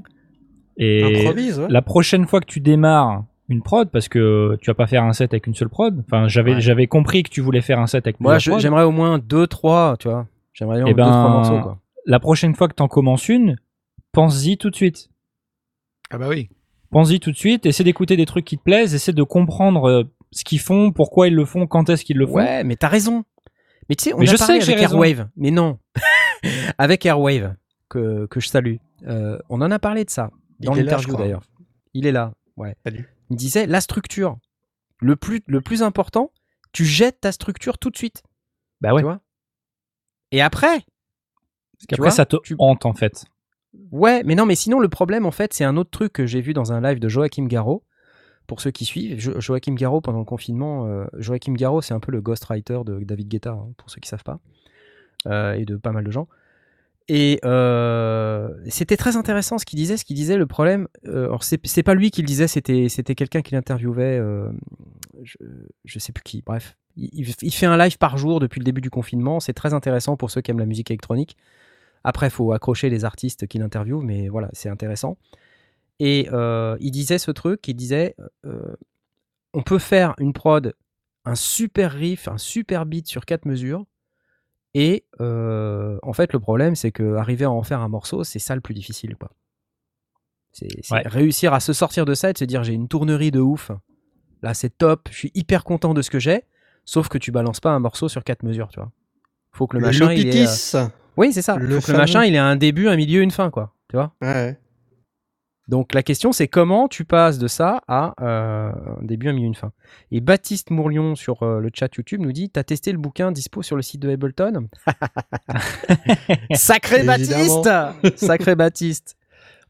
Et ouais. la prochaine fois que tu démarres une prod, parce que tu vas pas faire un set avec une seule prod. Enfin, j'avais Ouais. j'avais compris que tu voulais faire un set avec Moi, j'aimerais au moins deux, trois, tu vois. J'aimerais bien Eh deux, trois ben, morceaux, quoi. La prochaine fois que t'en commences une, pense-y tout de suite. Ah bah oui. Pense-y tout de suite, essaie d'écouter des trucs qui te plaisent, essaie de comprendre euh, ce qu'ils font, pourquoi ils le font, quand est-ce qu'ils le font. Ouais, mais t'as raison. Mais tu sais, on Mais a je parlé sais que raison. Airwave. Mais non. avec Airwave, que, que je salue. Euh, on en a parlé de ça. Il Dans est là, je l'interview, d'ailleurs. Il est là, ouais. Salut. Il disait la structure. Le plus, le plus important, tu jettes ta structure tout de suite. Bah ouais. Tu vois? Et après, Parce qu'après, ça te tu- hante en fait. Ouais, mais non, mais sinon, le problème, en fait, c'est un autre truc que j'ai vu dans un live de Joachim Garraud. Pour ceux qui suivent, Jo- Joachim Garraud, pendant le confinement, euh, Joachim Garraud, c'est un peu le ghostwriter de David Guetta, hein, pour ceux qui savent pas, euh, et de pas mal de gens. Et euh, c'était très intéressant ce qu'il disait. Ce qu'il disait, le problème, euh, alors c'est c'est pas lui qui le disait, c'était quelqu'un qui l'interviewait, euh, je, je sais plus qui. Bref, il, fait un live par jour depuis le début du confinement. C'est très intéressant pour ceux qui aiment la musique électronique. Après, faut accrocher les artistes qu'il interviewe, mais voilà, c'est intéressant. Et euh, il disait ce truc, il disait, euh, on peut faire une prod, un super riff, un super beat sur quatre mesures, et euh, en fait, le problème, c'est que arriver à en faire un morceau, c'est ça le plus difficile, quoi. C'est Ouais. réussir à se sortir de ça et de se dire, j'ai une tournerie de ouf. Là, c'est top, je suis hyper content de ce que j'ai, sauf que tu balances pas un morceau sur quatre mesures, tu vois. Faut que le, Le machin, il ait, euh, oui, c'est ça. Le Faut que le machin, il ait un début, un milieu, une fin, quoi. Tu vois Ouais. Donc la question, c'est comment tu passes de ça à euh, un début, un milieu, une fin. Et Baptiste Mourlion sur euh, le chat YouTube nous dit T'as testé le bouquin dispo sur le site de Ableton? Sacré. Baptiste Sacré Baptiste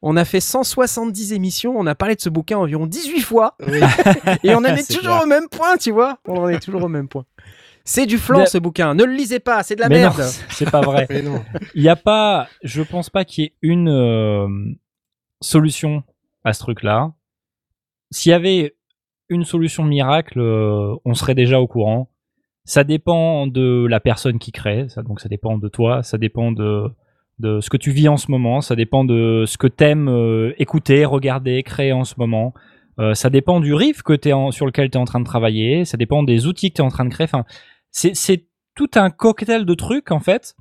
On a fait 170 émissions, on a parlé de ce bouquin environ 18 fois, Oui. et on en est, toujours clair. au même point, tu vois On en est toujours au même point. C'est du flan Mais- ce bouquin, ne le lisez pas, c'est de la Mais merde c'est pas vrai. Il y a pas, je pense pas qu'il y ait une euh, solution à ce truc-là. S'il y avait une solution miracle, euh, on serait déjà au courant. Ça dépend de la personne qui crée, ça, donc ça dépend de toi, ça dépend de, ce que tu vis en ce moment, ça dépend de ce que t'aimes euh, écouter, regarder, créer en ce moment. Euh, ça dépend du riff que sur lequel tu es en train de travailler, ça dépend des outils que tu es en train de créer. Enfin, c'est tout un cocktail de trucs en fait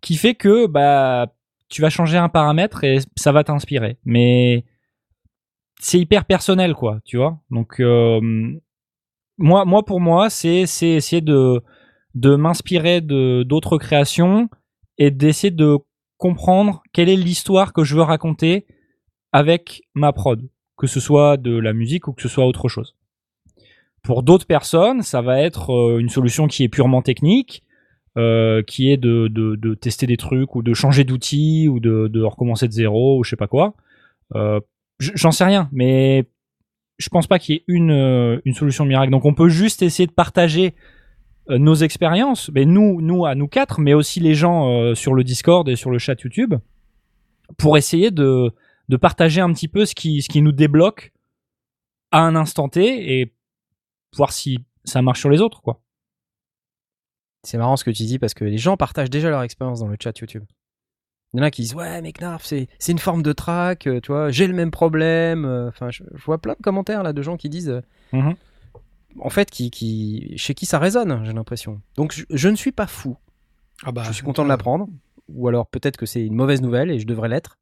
qui fait que bah tu vas changer un paramètre et ça va t'inspirer. Mais c'est hyper personnel quoi, tu vois. Donc euh, moi moi pour moi c'est essayer de de m'inspirer d'autres créations et d'essayer de comprendre quelle est l'histoire que je veux raconter avec ma prod, que ce soit de la musique ou que ce soit autre chose. Pour d'autres personnes, ça va être euh, une solution qui est purement technique, euh, qui est de, de, de tester des trucs ou de changer d'outil ou de, de recommencer de zéro ou je sais pas quoi. Euh, J'en sais rien, mais je pense pas qu'il y ait une, euh, une solution miracle. Donc on peut juste essayer de partager euh, nos expériences, mais nous, nous à nous quatre, mais aussi les gens sur le Discord et sur le chat YouTube, pour essayer de, de partager un petit peu ce qui, ce qui nous débloque à un instant T et voir si ça marche sur les autres, quoi. C'est marrant ce que tu dis parce que les gens partagent déjà leur expérience dans le chat YouTube. Il y en a qui disent ouais mais Knarf c'est une forme de track, euh, tu vois, j'ai le même problème. euh, Enfin je, je vois plein de commentaires là de gens qui disent euh, Mhm. en fait qui, qui chez qui ça résonne j'ai l'impression. Donc je, je ne suis pas fou. Ah bah, je suis content de l'apprendre. Ou alors peut-être que c'est une mauvaise nouvelle et je devrais l'être.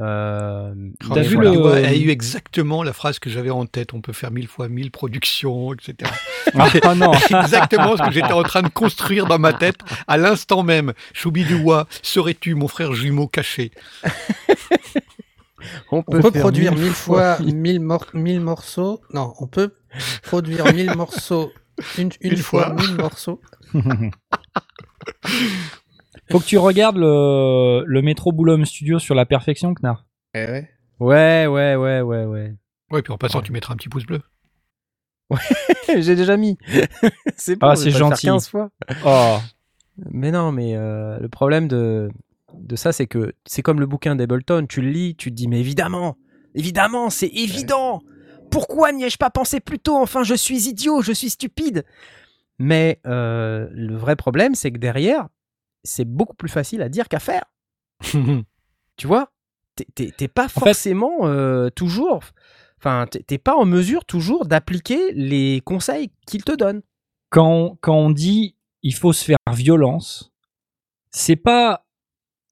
Euh, mais vu voilà. le- elle a eu exactement la phrase que j'avais en tête. On peut faire mille fois mille productions, etc. Ah non, exactement ce que j'étais en train de construire dans ma tête à l'instant même. Choubi-Doua, serais-tu mon frère jumeau caché? On peut faire produire mille mille fois mille, mor- mille morceaux. Non, on peut produire mille morceaux une, une Une fois, fois. mille morceaux. faut que tu regardes le, le métro Boulogne Studio sur la perfection, Knarf. Eh ouais. Ouais ouais ouais ouais ouais. Ouais, puis en passant, tu mettras un petit pouce bleu. j'ai déjà mis. c'est bon, Ah, je vais c'est gentil. 15 fois. Oh, Mais non, mais euh, le problème de, de ça, c'est que c'est comme le bouquin d'Ableton. Tu le lis, tu te dis, mais évidemment, évidemment, c'est évident. Pourquoi n'y ai-je pas pensé plus tôt? Enfin, je suis idiot, je suis stupide. Mais euh, le vrai problème, c'est que derrière, c'est beaucoup plus facile à dire qu'à faire. Tu vois? T'es- pas fait- forcément euh, toujours. Enfin, t'es- pas en mesure toujours d'appliquer les conseils qu'il te donne. quand, on- quand on dit il faut se faire violence, c'est pas,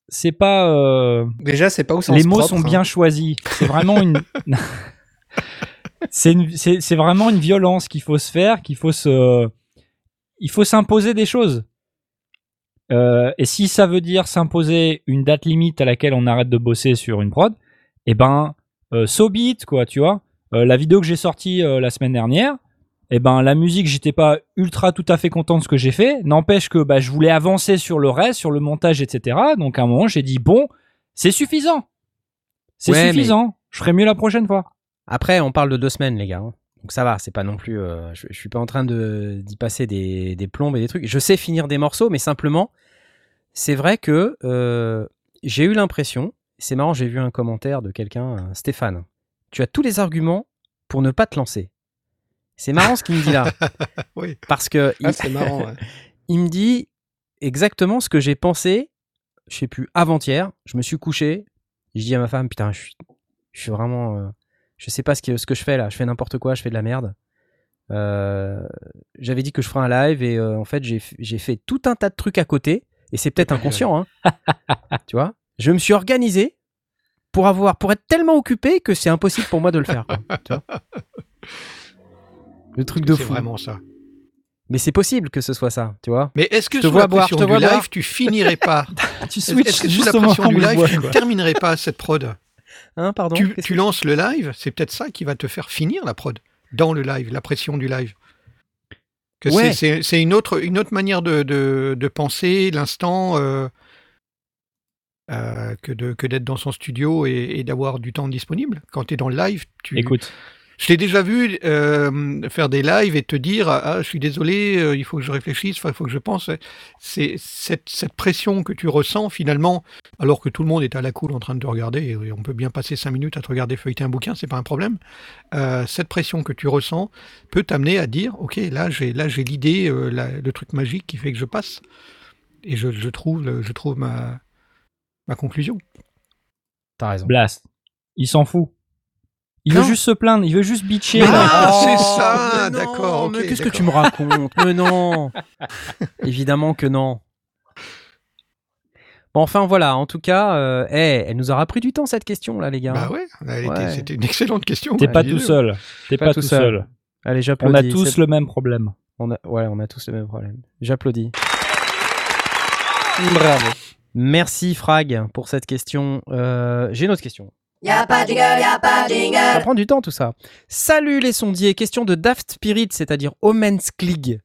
c'est pas, euh, Déjà, c'est pas sens les mots propre, sont hein. bien choisis. C'est vraiment une, c'est une- c'est c'est vraiment une violence qu'il faut se faire, qu'il faut se, il faut s'imposer des choses. Euh, et si ça veut dire s'imposer une date limite à laquelle on arrête de bosser sur une prod, eh ben, euh, so be it, quoi, tu vois. Euh, la vidéo que j'ai sortie euh, la semaine dernière, eh ben, la musique, j'étais pas ultra tout à fait content de ce que j'ai fait. N'empêche que bah, je voulais avancer sur le reste, sur le montage, etc. Donc à un moment, j'ai dit bon, c'est suffisant. C'est Ouais, mais- suffisant. Je ferai mieux la prochaine fois. Après, on parle de deux semaines, les gars. Donc ça va, c'est pas non plus. euh, je, je suis pas en train d'y passer des, des plombes et des trucs. Je sais finir des morceaux, mais simplement, c'est vrai que euh, j'ai eu l'impression. C'est marrant, j'ai vu un commentaire de quelqu'un, euh, Stéphane. Tu as tous les arguments pour ne pas te lancer. C'est marrant ce qu'il me dit là, oui. parce que Ah, il, marrant. ouais. il me dit exactement ce que j'ai pensé. Je sais plus avant-hier. Je me suis couché. Je dis à ma femme, putain, je suis, je suis vraiment, euh, je sais pas ce que, ce que je fais là. Je fais n'importe quoi. Je fais de la merde. Euh, J'avais dit que je ferais un live et euh, en fait j'ai fait tout un tas de trucs à côté et c'est peut-être inconscient, hein. tu vois? Je me suis organisé pour avoir, pour être tellement occupé que c'est impossible pour moi de le faire. quoi, tu vois? Le truc de C'est fou. vraiment ça. Mais c'est possible que ce soit ça, tu vois? Mais est-ce que Je te sous vois la boire, pression je te du vois live, boire. tu finirais pas? Tu Est-ce est-ce que sous la pression du live, tu ne terminerais pas cette prod? Hein, pardon. tu, lances le live, c'est peut-être ça qui va te faire finir la prod dans le live, la pression du live. Que c'est- Ouais. c'est une autre, une autre manière de, de, de penser l'instant euh, euh, que de- que d'être dans son studio et, et d'avoir du temps disponible. Quand tu es dans le live, tu, Écoute, je t'ai déjà vu euh, faire des lives et te dire ah je suis désolé euh, il faut que je réfléchisse il faut que je pense c'est cette, cette pression que tu ressens finalement alors que tout le monde est à la cool en train de te regarder et on peut bien passer cinq minutes à te regarder feuilleter un bouquin c'est pas un problème Euh, cette pression que tu ressens peut t'amener à dire ok là j'ai là j'ai l'idée euh, le truc magique qui fait que je passe et je, je trouve je trouve ma ma conclusion T'as raison. Blast, il s'en fout. Il Non. veut juste se plaindre, il veut juste bitcher. Ah, Oh, c'est ça, d'accord, Mais qu'est-ce que tu me racontes Mais non Évidemment que non. Bon, enfin voilà, en tout cas, euh, eh, elle nous aura pris du temps cette question là, les gars. bah ouais, c'était une excellente question T'es pas tout seul. T'es pas, tout seul. Allez, On j'applaudis. a tous le même problème. On a, ouais, on a tous le même problème. J'applaudis. Bravo. Merci Frag pour cette question. Euh, J'ai une autre question. Y'a pas de jingle, y'a pas de Ça jingle. prend du temps tout ça. Salut les sondiers. Question de Daft Spirit, c'est-à-dire Omen's League.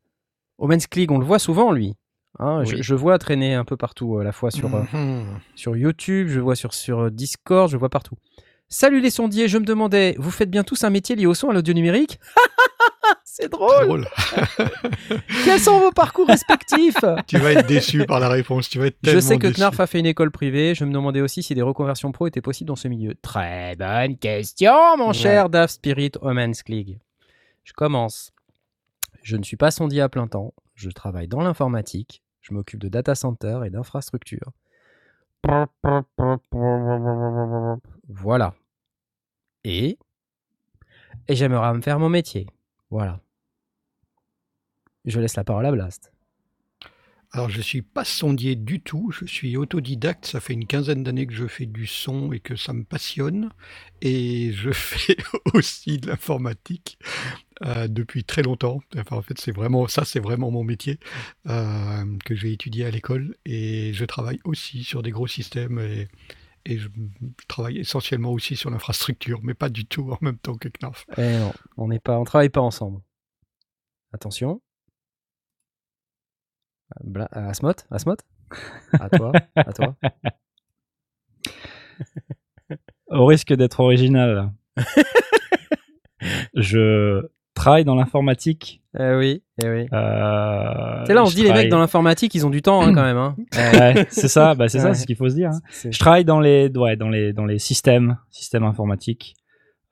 Omen's League, on le voit souvent lui. Hein, je, Oui. je vois traîner un peu partout, à la fois sur, euh, Mhm. sur YouTube, je le vois sur, sur euh, Discord, je le vois partout. Salut les sondiers, je me demandais, vous faites bien tous un métier lié au son à l'audio numérique? C'est drôle drôle. Quels sont vos parcours respectifs? Tu vas être déçu par la réponse. Tu vas être Je tellement sais que déçu. Knarf a fait une école privée. Je me demandais aussi si des reconversions pro étaient possibles dans ce milieu. Très bonne question, mon Ouais. cher Daft Spirit Omen's League. Je commence. Je ne suis pas sondier à plein temps. Je travaille dans l'informatique. Je m'occupe de data center et d'infrastructure. Voilà. Et et j'aimerais me faire mon métier. Voilà. Je laisse la parole à Blast. Alors, je suis pas sondier du tout. Je suis autodidacte. Ça fait une quinzaine d'années que je fais du son et que ça me passionne. Et je fais aussi de l'informatique euh, depuis très longtemps. Enfin, en fait, c'est vraiment ça, c'est vraiment mon métier euh, que j'ai étudié à l'école. Et je travaille aussi sur des gros systèmes et je, je travaille essentiellement aussi sur l'infrastructure, mais pas du tout en même temps que Knarf. Eh non, on n'est pas, on travaille pas ensemble. Attention. Bla- euh, Asmot, Asmot, à toi, à toi. Au risque d'être original, je travaille dans l'informatique. Eh oui, eh oui. Euh, C'est là, on se je dit les mecs dans l'informatique, ils ont du temps hein, quand même. Hein. Ouais, c'est ça, bah, c'est ça, c'est ce qu'il faut se dire. hein. Je travaille dans les, ouais, dans les, dans les systèmes, systèmes informatiques,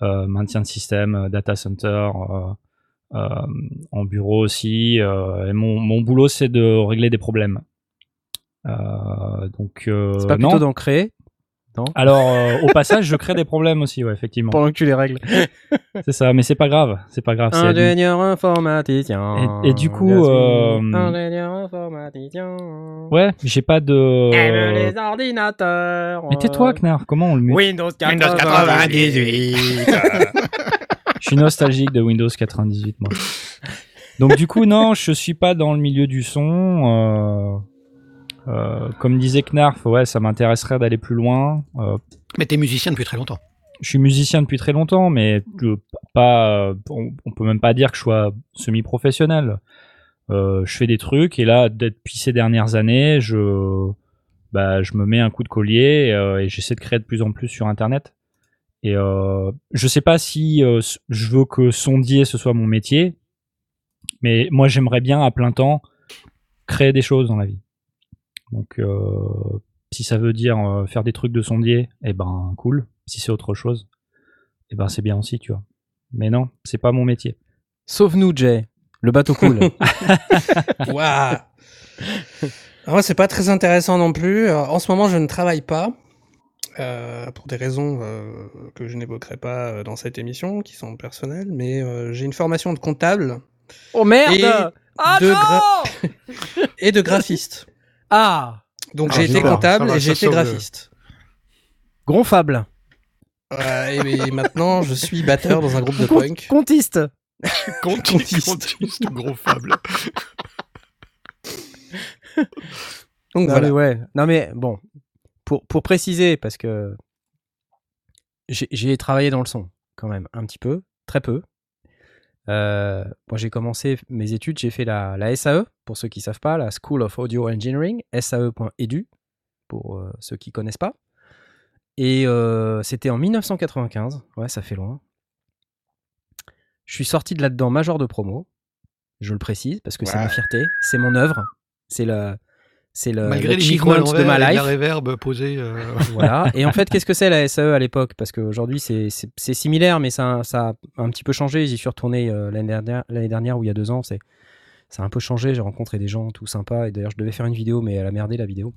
euh, maintien de système, euh, data center, euh, en bureau aussi. et mon, mon boulot, c'est de régler des problèmes. Donc, C'est pas non. plutôt d'en créer Alors, euh, au passage, je crée des problèmes aussi, ouais, effectivement. pendant que tu les règles. C'est ça, mais c'est pas grave, c'est pas grave. Ingénieur informaticien. Et- et du coup, euh, ingénieur informaticien. Ouais, j'ai pas de. Aime les ordinateurs. Mais tais-toi, Knarr, comment on le mute Windows 98. Je suis nostalgique de Windows 98, moi. Donc du coup, non, je suis pas dans le milieu du son. euh, euh, comme disait Knarf, ouais, ça m'intéresserait d'aller plus loin. Euh, Mais t'es musicien depuis très longtemps. je suis musicien depuis très longtemps, mais je- pas, euh, on, on peut même pas dire que je sois semi-professionnel. Euh, je fais des trucs et là, depuis ces dernières années, je, bah, je me mets un coup de collier euh, et j'essaie de créer de plus en plus sur Internet. Et euh, je sais pas si euh, je veux que sondier ce soit mon métier, mais moi j'aimerais bien à plein temps créer des choses dans la vie. Donc euh, si ça veut dire euh, faire des trucs de sondier, eh ben cool. Si c'est autre chose, eh ben c'est bien aussi, tu vois. Mais non, c'est pas mon métier. Sauve-nous, Jay. Le bateau coule. Waouh Alors Moi, c'est pas très intéressant non plus. Euh, En ce moment, je ne travaille pas. euh, pour des raisons euh, que je n'évoquerai pas euh, dans cette émission, qui sont personnelles, mais euh, j'ai une formation de comptable oh merde Et Ah de non et de graphiste. Ah Donc Ah, j'ai été comptable va, et j'ai été sauve le- graphiste. Gonfable. Euh, et, maintenant, je suis batteur dans un groupe de punk. Comptiste. Comptiste, comptiste, gros fable. Donc Non, voilà. mais ouais. Non mais bon, pour, pour préciser, parce que j'ai travaillé dans le son quand même un petit peu, très peu. Euh, moi j'ai commencé mes études, j'ai fait la, la SAE, pour ceux qui savent pas, la School of Audio Engineering, sae.edu, pour euh, ceux qui connaissent pas. Et euh, c'était en 1995, ouais ça fait loin. Je suis sorti de là-dedans major de promo, je le précise, parce que c'est ma fierté, c'est mon œuvre, c'est le... C'est le, Malgré les micros de ma life. la réverb posée. euh, Voilà. Et en fait, qu'est-ce que c'est la SAE à l'époque? Parce qu'aujourd'hui, c'est c'est- c'est similaire, mais ça, ça a un petit peu changé. J'y suis retourné euh, l'année dernière, l'année dernière ou il y a deux ans. C'est ça a un peu changé. J'ai rencontré des gens tout sympas. Et d'ailleurs, je devais faire une vidéo, mais elle a merdé la vidéo.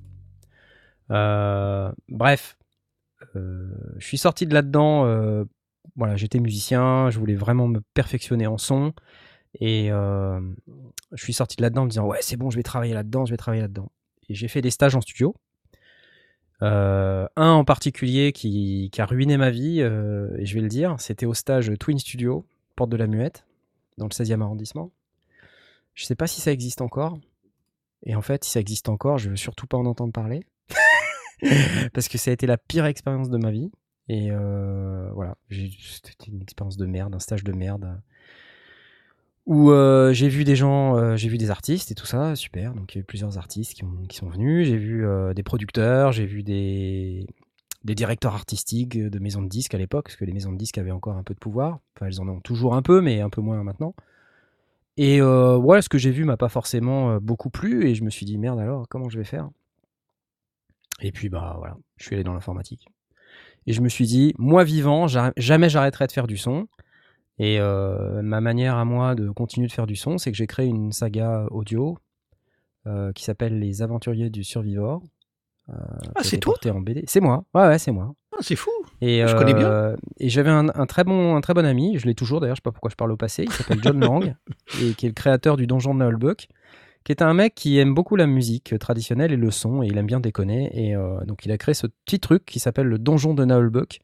Euh, bref, je suis sorti de là-dedans. voilà, j'étais musicien. Je voulais vraiment me perfectionner en son. Et euh, je suis sorti de là-dedans en me disant ouais, c'est bon, je vais travailler là-dedans, je vais travailler là-dedans. J'ai fait des stages en studio. Euh, un en particulier qui, a ruiné ma vie, euh, et je vais le dire, c'était au stage Twin Studio, Porte de la Muette, dans le 16e arrondissement. Je sais pas si ça existe encore. Et en fait, si ça existe encore, je veux surtout pas en entendre parler. Parce que ça a été la pire expérience de ma vie. Et euh, voilà, c'était une expérience de merde, un stage de merde. Où euh, j'ai vu des gens, euh, j'ai vu des artistes et tout ça, super. Donc il y a eu plusieurs artistes qui, ont- qui sont venus. J'ai vu euh, des producteurs, j'ai vu des, directeurs artistiques de maisons de disques à l'époque, parce que les maisons de disques avaient encore un peu de pouvoir. Enfin, elles en ont toujours un peu, mais un peu moins maintenant. Et ouais, ce que j'ai vu m'a pas forcément beaucoup plu, et je me suis dit merde alors, comment je vais faire? Et puis bah voilà, je suis allé dans l'informatique. Et je me suis dit, moi vivant, jamais j'arrêterai de faire du son. Et euh, ma manière à moi de continuer de faire du son, c'est que j'ai créé une saga audio euh, qui s'appelle Les Aventuriers du Survivor. euh, qui a c'est toi en BD. C'est moi, ouais, ouais, c'est moi. Ah, c'est fou. Et, Je connais bien. Et j'avais un, un très bon, un très bon ami, je l'ai toujours d'ailleurs, je sais pas pourquoi je parle au passé, il s'appelle John Lang, et qui est le créateur du donjon de Nullbuck, qui est un mec qui aime beaucoup la musique traditionnelle et le son, et il aime bien déconner. Et donc il a créé ce petit truc qui s'appelle le donjon de Nullbuck,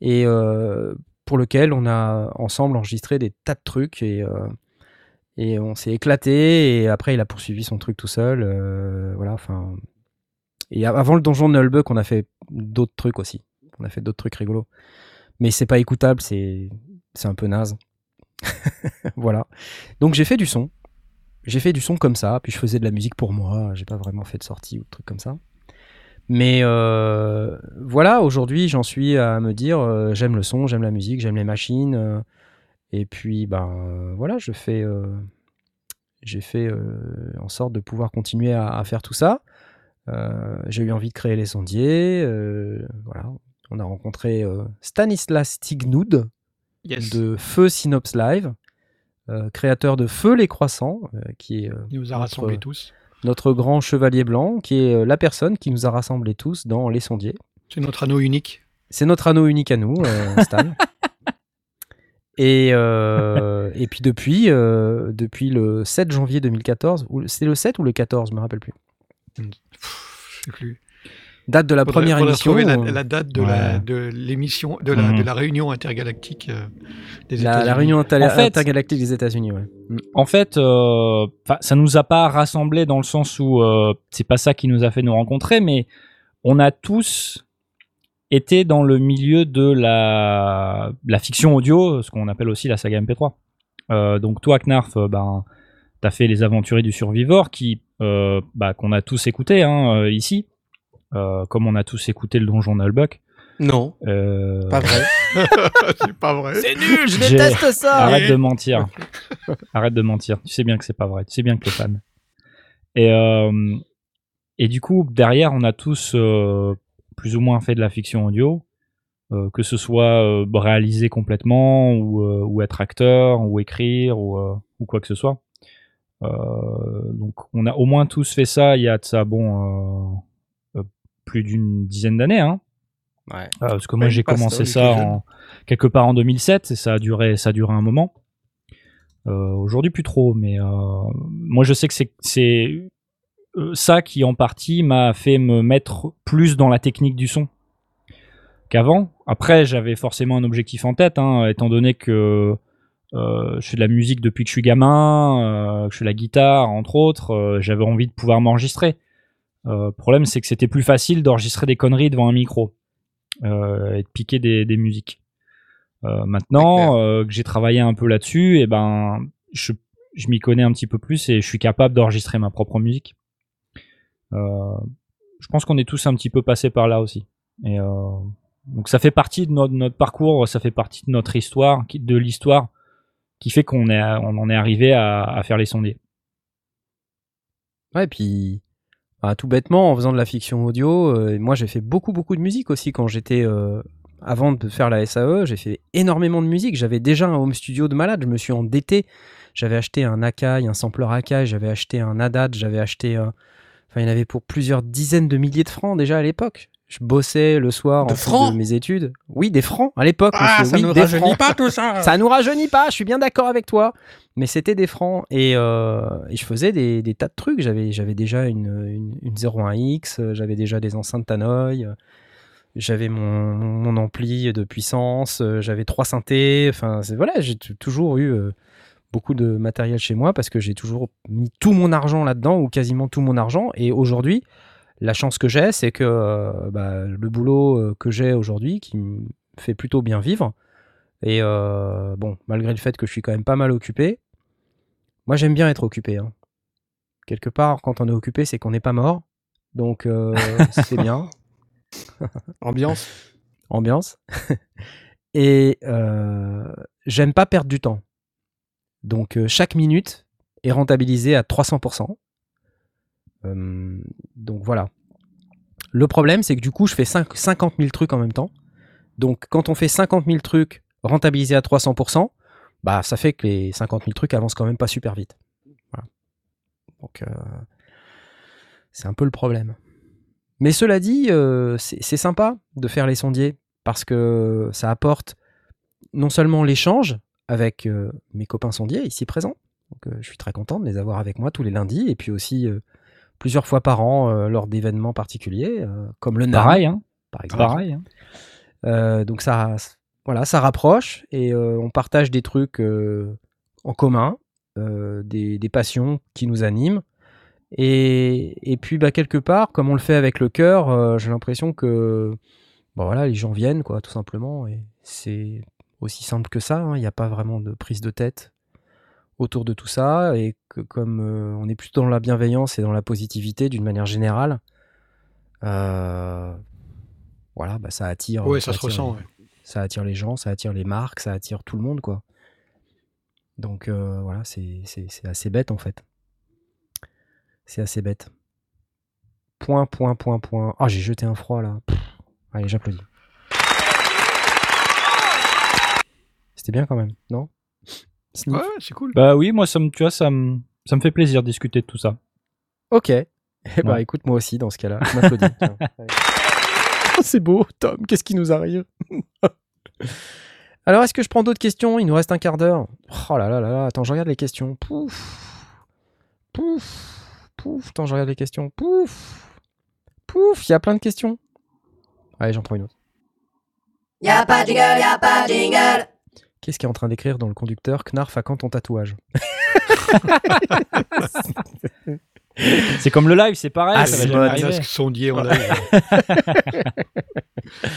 et euh, pour lequel on a ensemble enregistré des tas de trucs, et, euh, et on s'est éclaté, et après il a poursuivi son truc tout seul. euh, voilà, enfin. Et avant le donjon de Nullbuck, on a fait d'autres trucs aussi. On a fait d'autres trucs rigolos. Mais c'est pas écoutable, c'est c'est un peu naze. voilà. Donc j'ai fait du son. J'ai fait du son comme ça, puis je faisais de la musique pour moi. J'ai pas vraiment fait de sortie ou de trucs comme ça. Mais euh, voilà, aujourd'hui j'en suis à me dire euh, j'aime le son, j'aime la musique, j'aime les machines. euh, et puis ben voilà, je fais, euh, j'ai fait euh, en sorte de pouvoir continuer à, à faire tout ça. Euh, j'ai eu envie de créer les sondiers. euh, voilà, on a rencontré euh, Stanislas Tignoud Yes. de Feu Synops Live, euh, créateur de Feu les Croissants, euh, qui est euh, Il nous a notre- rassemblés tous. Notre grand chevalier blanc, qui est euh, la personne qui nous a rassemblés tous dans Les Sondiers. C'est notre anneau unique. C'est notre anneau unique à nous, euh, Stan. Et, euh, et puis depuis, euh, depuis le 7 janvier 2014, ou c'est le 7 ou le 14, je me rappelle plus. Je sais plus. Date de la Faudrait- première faudrait émission. la, la date de Ouais. l'émission, de, la, Mhm. de la réunion intergalactique euh, des États-Unis. la réunion inter- En fait- intergalactique des États-Unis, ouais. En fait, euh, ça nous a pas rassemblés dans le sens où euh, c'est pas ça qui nous a fait nous rencontrer, mais on a tous été dans le milieu de la, la fiction audio, ce qu'on appelle aussi la saga MP3. Euh, donc toi, Knarf, euh, ben, t'as fait les Aventuriers du Survivor, qui, euh, bah, qu'on a tous écouté hein, ici, euh, comme on a tous écouté le Donjon Nullbuck. Non, Euh, pas vrai. c'est pas vrai. C'est nul, je déteste ça Arrête de mentir. Arrête de mentir. Tu sais bien que c'est pas vrai. Tu sais bien que t'es fan. Et, euh, et du coup, derrière, on a tous euh, plus ou moins fait de la fiction audio, euh, que ce soit euh, réalisé complètement, ou, euh, ou être acteur, ou écrire, ou, euh, ou quoi que ce soit. Euh, donc, on a au moins tous fait ça il y a de ça, bon, euh, euh, plus d'une dizaine d'années, hein. Ouais. Euh, parce que moi j'ai commencé on ça en, quelque part en 2007 et ça a duré ça a duré un moment. Euh, Aujourd'hui plus trop, mais euh, moi je sais que c'est euh, ça qui en partie m'a fait me mettre plus dans la technique du son qu'avant. Après j'avais forcément un objectif en tête, hein, étant donné que euh, je fais de la musique depuis que je suis gamin, euh, que je fais la guitare entre autres, euh, j'avais envie de pouvoir m'enregistrer. Euh, le problème c'est que c'était plus facile d'enregistrer des conneries devant un micro euh, et de piquer des, des musiques. Euh, maintenant euh, que j'ai travaillé un peu là-dessus, et ben je, je m'y connais un petit peu plus et je suis capable d'enregistrer ma propre musique. Euh, je pense qu'on est tous un petit peu passés par là aussi. Et euh, donc ça fait partie de notre, notre parcours, ça fait partie de notre histoire, de l'histoire qui fait qu'on est, on en est arrivé à, à faire les sondiers. Ouais, et puis bah, tout bêtement, en faisant de la fiction audio, euh, moi j'ai fait beaucoup beaucoup de musique aussi quand j'étais euh, avant de faire la SAE, j'ai fait énormément de musique. J'avais déjà un home studio de malade, je me suis endetté. J'avais acheté un Akai, un sampler Akai, j'avais acheté un Haddad, j'avais acheté enfin il y en avait pour plusieurs dizaines de milliers de francs déjà à l'époque. Je bossais le soir De en francs de mes études. Oui, des francs à l'époque. Ah, monsieur, ça oui, ne des rajeunit pas tout ça. Ça nous rajeunit pas, je suis bien d'accord avec toi. Mais c'était des francs. Et, euh, et je faisais des, des tas de trucs. J'avais, j'avais déjà une, une, une 01X, euh, j'avais déjà des enceintes Tannoy, j'avais mon, mon ampli de puissance, j'avais trois synthés. Enfin, voilà, j'ai toujours eu euh, beaucoup de matériel chez moi parce que j'ai toujours mis tout mon argent là-dedans ou quasiment tout mon argent. Et aujourd'hui, la chance que j'ai, c'est que euh, bah, le boulot euh, que j'ai aujourd'hui, qui me fait plutôt bien vivre, et euh, bon, malgré le fait que je suis quand même pas mal occupé, moi j'aime bien être occupé. hein. Quelque part, quand on est occupé, c'est qu'on n'est pas mort. Donc euh, c'est bien. Ambiance. ambiance. Et euh, j'aime pas perdre du temps. Donc chaque minute est rentabilisée à 300%. Euh, donc voilà. Le problème, c'est que du coup, je fais cinq- 50 000 trucs en même temps. Donc quand on fait 50 000 trucs rentabilisés à 300%, bah ça fait que les 50 000 trucs avancent quand même pas super vite. Voilà. Donc euh, c'est un peu le problème. Mais cela dit, euh, c'est sympa de faire les sondiers parce que ça apporte non seulement l'échange avec mes copains sondiers ici présents, donc je suis très content de les avoir avec moi tous les lundis et puis aussi plusieurs fois par an euh, lors d'événements particuliers euh, comme le NAM Pareil, hein. par exemple. Pareil. hein. Euh, donc ça, voilà, ça rapproche et on partage des trucs en commun, des, des passions qui nous animent. Et, et puis bah, quelque part, comme on le fait avec le cœur, j'ai l'impression que bon, voilà, les gens viennent, quoi, tout simplement. Et c'est aussi simple que ça. hein. Il n'y a pas vraiment de prise de tête autour de tout ça. Et que comme euh, on est plutôt dans la bienveillance et dans la positivité d'une manière générale, euh, voilà, bah, ça attire. Ouais, ça se attire ressent. ouais. ça attire les gens, ça attire les marques, ça attire tout le monde, quoi. Donc euh, voilà, c'est assez bête en fait. C'est assez bête. Point, point, point, point. Ah, j'ai jeté un froid là. Pff. Allez, j'applaudis. C'était bien quand même, non? Sniff Ouais, c'est cool. Bah oui, moi, ça me, tu vois, ça me, ça me fait plaisir de discuter de tout ça. Ok. Eh bah Ouais. écoute, moi aussi dans ce cas-là. Je m'applaudis. Oh, c'est beau, Tom. Qu'est-ce qui nous arrive? Alors, est-ce que je prends d'autres questions? Il nous reste un quart d'heure. Oh là là là là. Attends, je regarde les questions. Pouf. Pouf. Pouf. Attends, je regarde les questions. Pouf. Pouf. Il y a plein de questions. Allez, j'en prends une autre. Y'a pas de jingle, y'a pas de jingle. Qu'est-ce qu'il est en train d'écrire dans le conducteur Knarf à quand ton tatouage C'est comme le live, c'est pareil. Ah, ça va c'est jamais bon, arriver. Masque sondier en live.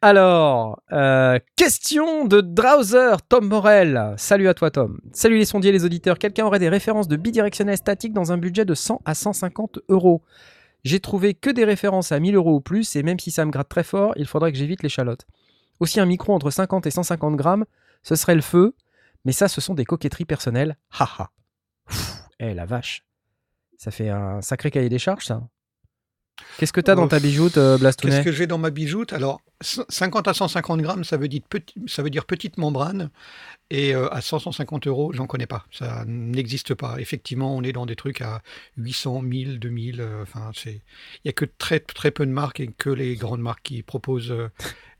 Alors, euh, question de Drowser, Tom Morel. Salut à toi, Tom. Salut les sondiers, les auditeurs. Quelqu'un aurait des références de bidirectionnel statique dans un budget de 100 à 150 euros? J'ai trouvé que des références à 1000 euros ou plus, et même si ça me gratte très fort, il faudrait que j'évite l'échalote. Aussi, un micro entre 50 et 150 grammes, ce serait le feu, mais ça, ce sont des coquetteries personnelles. Haha. Eh la vache. Ça fait un sacré cahier des charges, ça. Qu'est-ce que t'as dans ta Euh, bijoute, euh, Blastounet Qu'est-ce que j'ai dans ma bijoute? Alors, 50 à 150 grammes, ça veut dire, petit, ça veut dire petite membrane. Et euh, à 100, 150 euros, j'en connais pas. Ça n'existe pas. Effectivement, on est dans des trucs à 800, 1000, 2000. euh, Enfin, c'est, il y a que très très peu de marques et que les grandes marques qui proposent euh,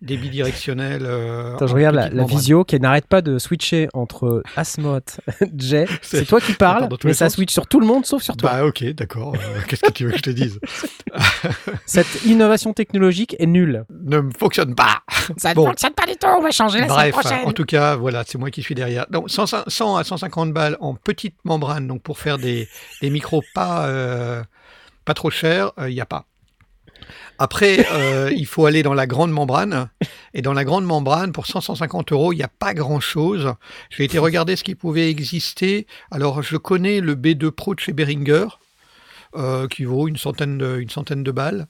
des bidirectionnels. euh, Attends, je regarde la, visio qui n'arrête pas de switcher entre Asmoth, Jay. C'est toi qui parles, mais ça sens. switch sur tout le monde sauf sur toi. Bah ok, d'accord. euh, Qu'est-ce que tu veux que je te dise? Cette innovation technologique est nulle. Ne me fonctionne pas. Ça Bon. ne fonctionne pas du tout, on va changer la semaine prochaine. en tout cas, voilà, c'est moi qui suis derrière. Donc 100, 100 à 150 balles en petite membrane, donc pour faire des, des micros pas, euh, pas trop chers, il n'y a pas. Après, euh, il faut aller dans la grande membrane. Et dans la grande membrane, pour 100, 150 euros, il n'y a pas grand-chose. J'ai été regarder ce qui pouvait exister. Alors, je connais le B2 Pro de chez Behringer, euh, qui vaut une centaine de, une centaine de balles.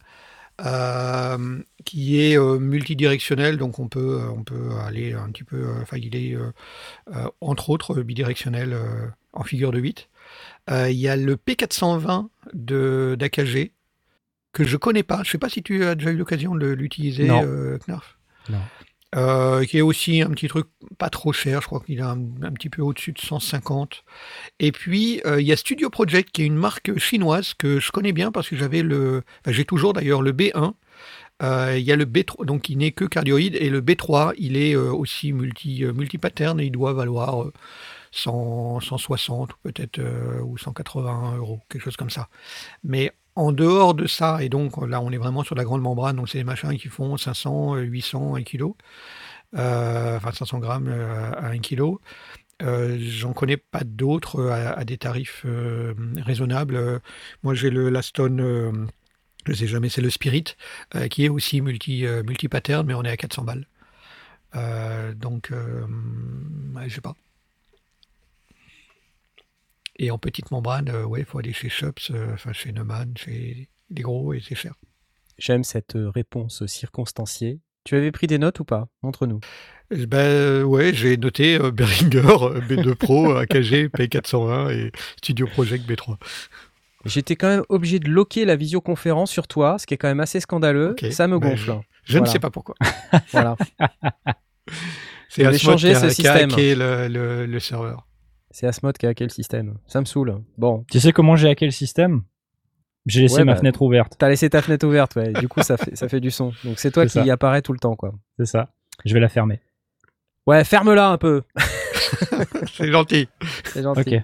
Euh, qui est euh, multidirectionnel, donc on peut, euh, on peut aller un petit peu, enfin il est entre autres bidirectionnel en figure de 8. Euh, Il y a le P420 de d'AKG que je connais pas. Je sais pas si tu as déjà eu l'occasion de l'utiliser, Knarf. Non. Euh, qui est aussi un petit truc pas trop cher, je crois qu'il est un, petit peu au-dessus de 150. Et puis euh, il y a Studio Project qui est une marque chinoise que je connais bien parce que j'avais le, j'ai toujours d'ailleurs le B1. Euh, il y a le B3, donc il n'est que cardioïde, et le B3, il est aussi multi, multi-pattern et il doit valoir euh, 100, 160 ou peut-être ou 180 euros, quelque chose comme ça. Mais en dehors de ça, et donc là on est vraiment sur la grande membrane, donc c'est des machins qui font 500, euh, 800, 1 kg, enfin 500 grammes euh, à 1 kg. Euh, J'en connais pas d'autres euh, à, des tarifs raisonnables. Moi, j'ai le l'Aston, je sais jamais, c'est le Spirit, qui est aussi multi, euh, multi-pattern, mais on est à 400 balles. Donc, ouais, je sais pas. Et en petite membrane, euh, ouais, il faut aller chez Shops, euh, enfin chez Neumann, chez les gros, et c'est cher. J'aime cette euh, réponse circonstanciée. Tu avais pris des notes ou pas? Montre-nous. Eh Ben ouais, j'ai noté euh, Behringer euh, B2 Pro, AKG, P401 et Studio Project B3. J'étais quand même obligé de loquer la visioconférence sur toi, ce qui est quand même assez scandaleux. Ok, Ça me ben, gonfle. hein. Je ne Voilà. sais pas pourquoi. Voilà. C'est qui a, ce qui a système. hacké le, le- le serveur. C'est Asmod qui a hacké le système. Ça me saoule. Bon, Tu sais comment j'ai hacké le système? J'ai laissé Ouais, ma bah. fenêtre ouverte. t'as laissé ta fenêtre ouverte, ouais. Du coup, ça fait, ça fait du son. Donc c'est toi qui ça. apparaît tout le temps, quoi. C'est ça. Je vais la fermer. Ouais, ferme-la un peu. C'est gentil. C'est gentil. Ok.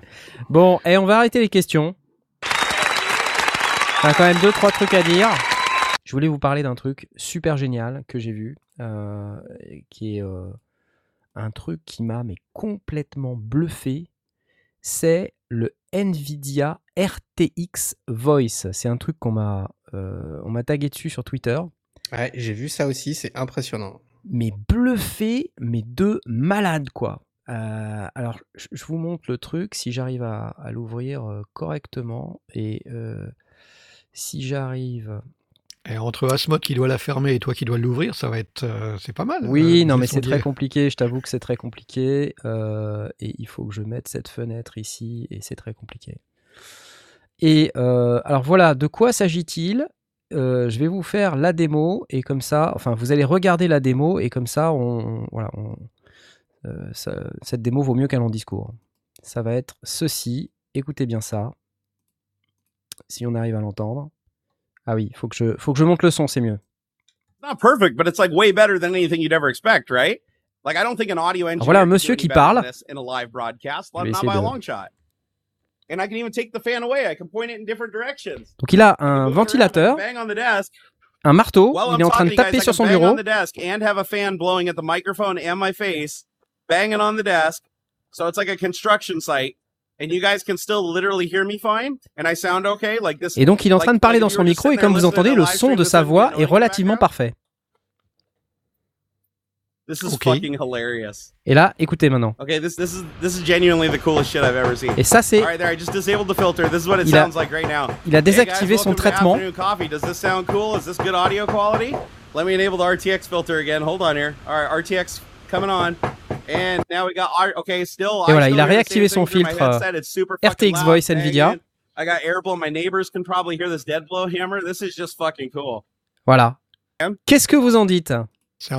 Bon, et on va arrêter les questions. On a quand même deux, trois trucs à dire. Je voulais vous parler d'un truc super génial que j'ai vu, euh, qui est euh, un truc qui m'a mais complètement bluffé. C'est le Nvidia RTX Voice. C'est un truc qu'on m'a euh, on m'a tagué dessus sur Twitter. Ouais, j'ai vu ça aussi, c'est impressionnant. mais bluffé, mais de malade quoi. Euh, alors, je vous montre le truc si j'arrive à, à l'ouvrir euh, correctement et si j'arrive. Et entre Asmod qui doit la fermer et toi qui dois l'ouvrir, ça va être, euh, c'est pas mal. Oui, euh, non, mais c'est très compliqué. Je t'avoue que c'est très compliqué euh, et il faut que je mette cette fenêtre ici et c'est très compliqué. Et alors voilà, de quoi s'agit-il? Je vais vous faire la démo et comme ça, enfin, vous allez regarder la démo et comme ça, on, voilà, on- ça- cette démo vaut mieux qu'un long discours. Ça va être ceci. Écoutez bien ça. Si on arrive à l'entendre. Ah oui, faut que je, faut que je monte le son, c'est mieux. not perfect, but it's like way better than anything you'd ever expect, right? Like I don't think an audio engineer voilà un monsieur qui parle. in a live broadcast, not by a long shot. And I can even take the fan away. I can point it in different directions. Donc il a un ventilateur, bang on the desk. un marteau, While il I'm est en train de taper guys, sur son bureau. on the desk and have a fan blowing at the microphone and my face, banging on the desk. So it's like a construction site, and you guys can still literally hear me fine, and I sound okay. Like this. Et donc il est en train de parler dans son micro et comme vous entendez, le son de sa voix est relativement parfait. This is Okay. fucking hilarious. Et là, écoutez maintenant. Okay, this this is this is genuinely the coolest shit I've ever seen. Et ça, c'est, All right, there. I just disabled the filter. This is what it Il a- sounds like right now. il a Hey, guys, désactivé son traitement. Coffee. Does this sound cool? Is this good audio quality? Let me enable the RTX filter again. Hold on here. All right, RTX coming on. And now we got R- okay, still. Et I voilà, still il a réactivé son filtre, euh, RTX loud, Voice. Nvidia. I got. My neighbors can probably hear this dead blow hammer. This is just fucking cool. Voilà. Qu'est-ce que vous en dites?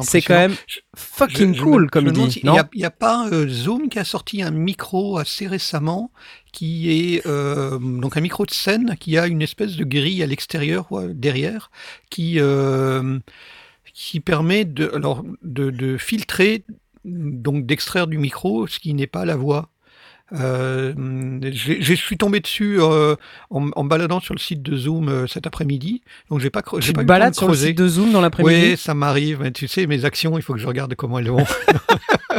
C'est quand même fucking Je- je cool, me- comme il dit. Non? n'y a, il y a pas euh, Zoom qui a sorti un micro assez récemment, qui est euh, donc un micro de scène qui a une espèce de grille à l'extérieur, ou euh, derrière, qui euh, qui permet de alors de, de filtrer donc d'extraire du micro ce qui n'est pas la voix. Euh, je suis tombé dessus euh, en, en baladant sur le site de Zoom euh, cet après-midi, donc j'ai pas, Tu pas balades de sur le site de Zoom dans Oui, l'après-midi ça m'arrive, mais tu sais, mes actions, il faut que je regarde comment elles vont.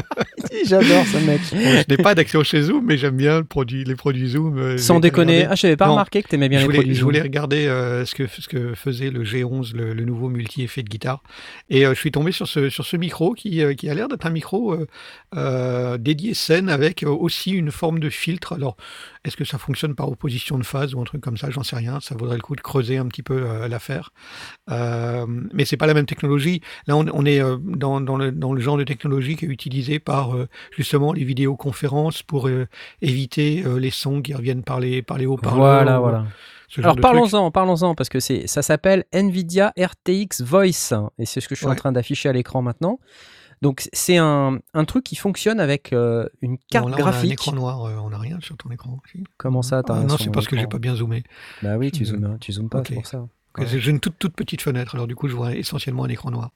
J'adore ce mec. Bon, je n'ai pas d'action chez Zoom, mais j'aime bien le produit, les produits Zoom. euh, Sans déconner. Ah, je n'avais pas Non. remarqué que t'aimais bien je les voulais, produits je Zoom. voulais regarder euh, ce, que, ce que faisait le G11, le, le nouveau multi-effet de guitare. Et euh, je suis tombé sur ce, sur ce micro qui, euh, qui a l'air d'être un micro euh, euh, dédié scène avec aussi une forme de filtre. Alors, est-ce que ça fonctionne par opposition de phase ou un truc comme ça? J'en sais rien. Ça vaudrait le coup de creuser un petit peu euh, l'affaire. Euh, mais c'est pas la même technologie. Là, on, on est euh, dans, dans, le, dans le genre de technologie qui est utilisé par euh, justement les vidéoconférences pour euh, éviter euh, les sons qui reviennent par les, par les haut-parleurs. Voilà, voilà. Alors parlons-en, parlons-en, parce que c'est, ça s'appelle Nvidia RTX Voice, et c'est ce que je suis en train d'afficher à l'écran maintenant. Donc c'est un, un truc qui fonctionne avec euh, une carte là, On a un graphique. écran noir, euh, on n'a rien sur ton écran. Comment ça Ah, Non, c'est parce que j'ai pas bien zoomé. Bah oui, tu Euh, zoomes, tu zoomes pas, ok. c'est pour ça. Ouais. J'ai une toute, toute petite fenêtre, alors du coup, je vois essentiellement un écran noir.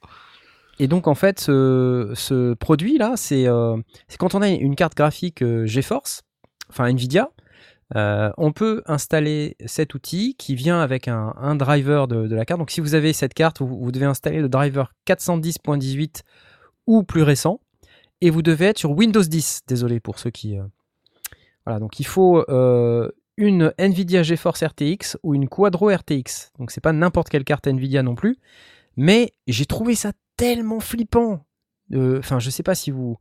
Et donc en fait, ce, produit-là, c'est euh, c'est quand on a une carte graphique euh, GeForce, enfin Nvidia, euh, on peut installer cet outil qui vient avec un, driver de, la carte. Donc si vous avez cette carte, vous, devez installer le driver 410.18 ou plus récent. et vous devez être sur Windows 10. Désolé pour ceux qui. Voilà, donc il faut une Nvidia GeForce RTX ou une Quadro RTX. Donc c'est pas n'importe quelle carte Nvidia non plus, mais j'ai trouvé ça tellement flippant. Euh, Enfin, je sais pas si vous.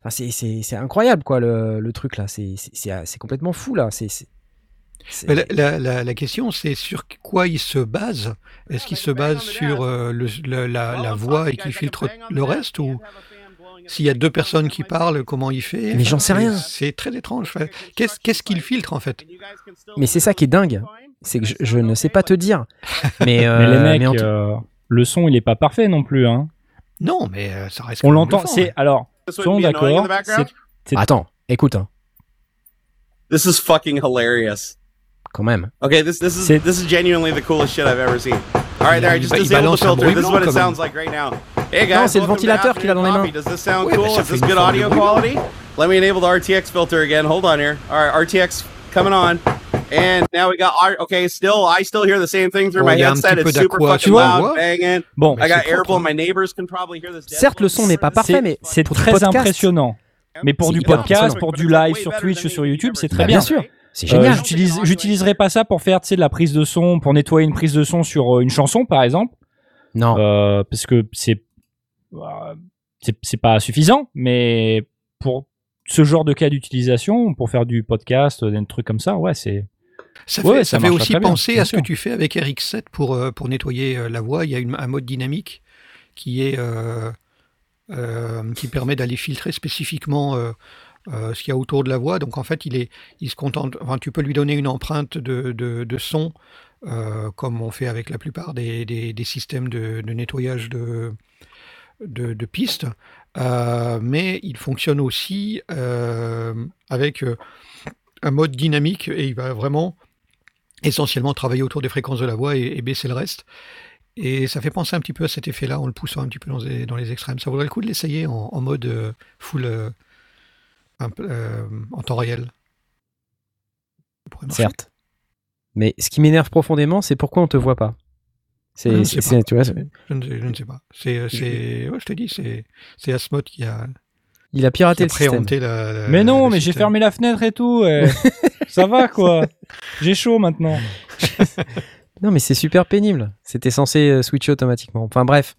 Enfin, c'est- c'est c'est incroyable quoi le, le truc là. C'est c'est- c'est c'est complètement fou là. C'est La, la- la- la question, c'est sur quoi il se base? Est-ce qu'il se base sur euh, le- le- la, la voix et qui filtre le reste ou s'il y a deux personnes qui parlent, comment il fait? Mais j'en sais rien. C'est très étrange. Qu'est-ce qu'il filtre en fait? Mais c'est ça qui est dingue. C'est que je, je ne sais pas te dire. Mais, euh, Mais les mecs, mais en tout- euh, le son, il est pas parfait non plus. Hein. Non, mais euh, ça reste. On l'entend. C'est hein. alors, in d'accord. Attends, écoute, hein, This is fucking hilarious. quand même. Okay, this this is C'est- this is genuinely the coolest shit I've ever seen. All right, there, I just disabled the filter. This is what it sounds like right now. Hey guys, Non, c'est le ventilateur qu'il a dans les mains. Does this sound Ouais, cool? Is this une good audio quality? Let me enable the RTX filter again. Hold on here. All right, RTX coming on. And now we got R- okay. Still, I still hear the same thing through Oh, my headset. It's super fucking loud, banging. Bon, I got propre, Airble. hein. My neighbors can probably hear this. Certes, le son n'est pas parfait, mais c'est très podcast, impressionnant. Mais pour du podcast, pour du live sur Twitch, sur YouTube, c'est très Bah, bien. bien sûr. C'est Euh, génial. j'utilise, j'utiliserai pas ça pour faire, tu sais, de la prise de son, pour nettoyer une prise de son sur euh, une chanson, par exemple, non. euh, parce que c'est, euh, c'est, c'est pas suffisant. Mais pour ce genre de cas d'utilisation, pour faire du podcast, euh, des trucs comme ça, ouais, c'est. Ça Ouais, fait, ça ça fait marche aussi penser bien à ce que tu fais avec RX7 pour, euh, pour nettoyer euh, la voix. Il y a une- un mode dynamique qui, est, euh, euh, qui permet d'aller filtrer spécifiquement euh, ce qu'il y a autour de la voix. Donc en fait, il, est, il se contente. Enfin, tu peux lui donner une empreinte de, de, de son, comme on fait avec la plupart des, des, des systèmes de, de nettoyage de, de, de pistes. Mais il fonctionne aussi avec un mode dynamique et il va vraiment essentiellement travailler autour des fréquences de la voix et, et baisser le reste. Et ça fait penser un petit peu à cet effet-là en le poussant un petit peu dans les, dans les extrêmes. Ça vaudrait le coup de l'essayer en, en mode euh, full euh, un euh, en temps réel? Certes. Mais ce qui m'énerve profondément, c'est pourquoi on te voit pas? Je ne C'est, sais c'est- c'est- tu vois, c'est- Je ne, sais- je ne sais pas. C'est, c'est, ouais, je te dis, c'est, c'est Asmod qui a, il a qui piraté a le système. la, la- Mais non, mais j'ai fermé la fenêtre et tout. et ça va quoi. J'ai chaud maintenant. Non, mais c'est super pénible. C'était censé euh, switcher automatiquement. Enfin bref.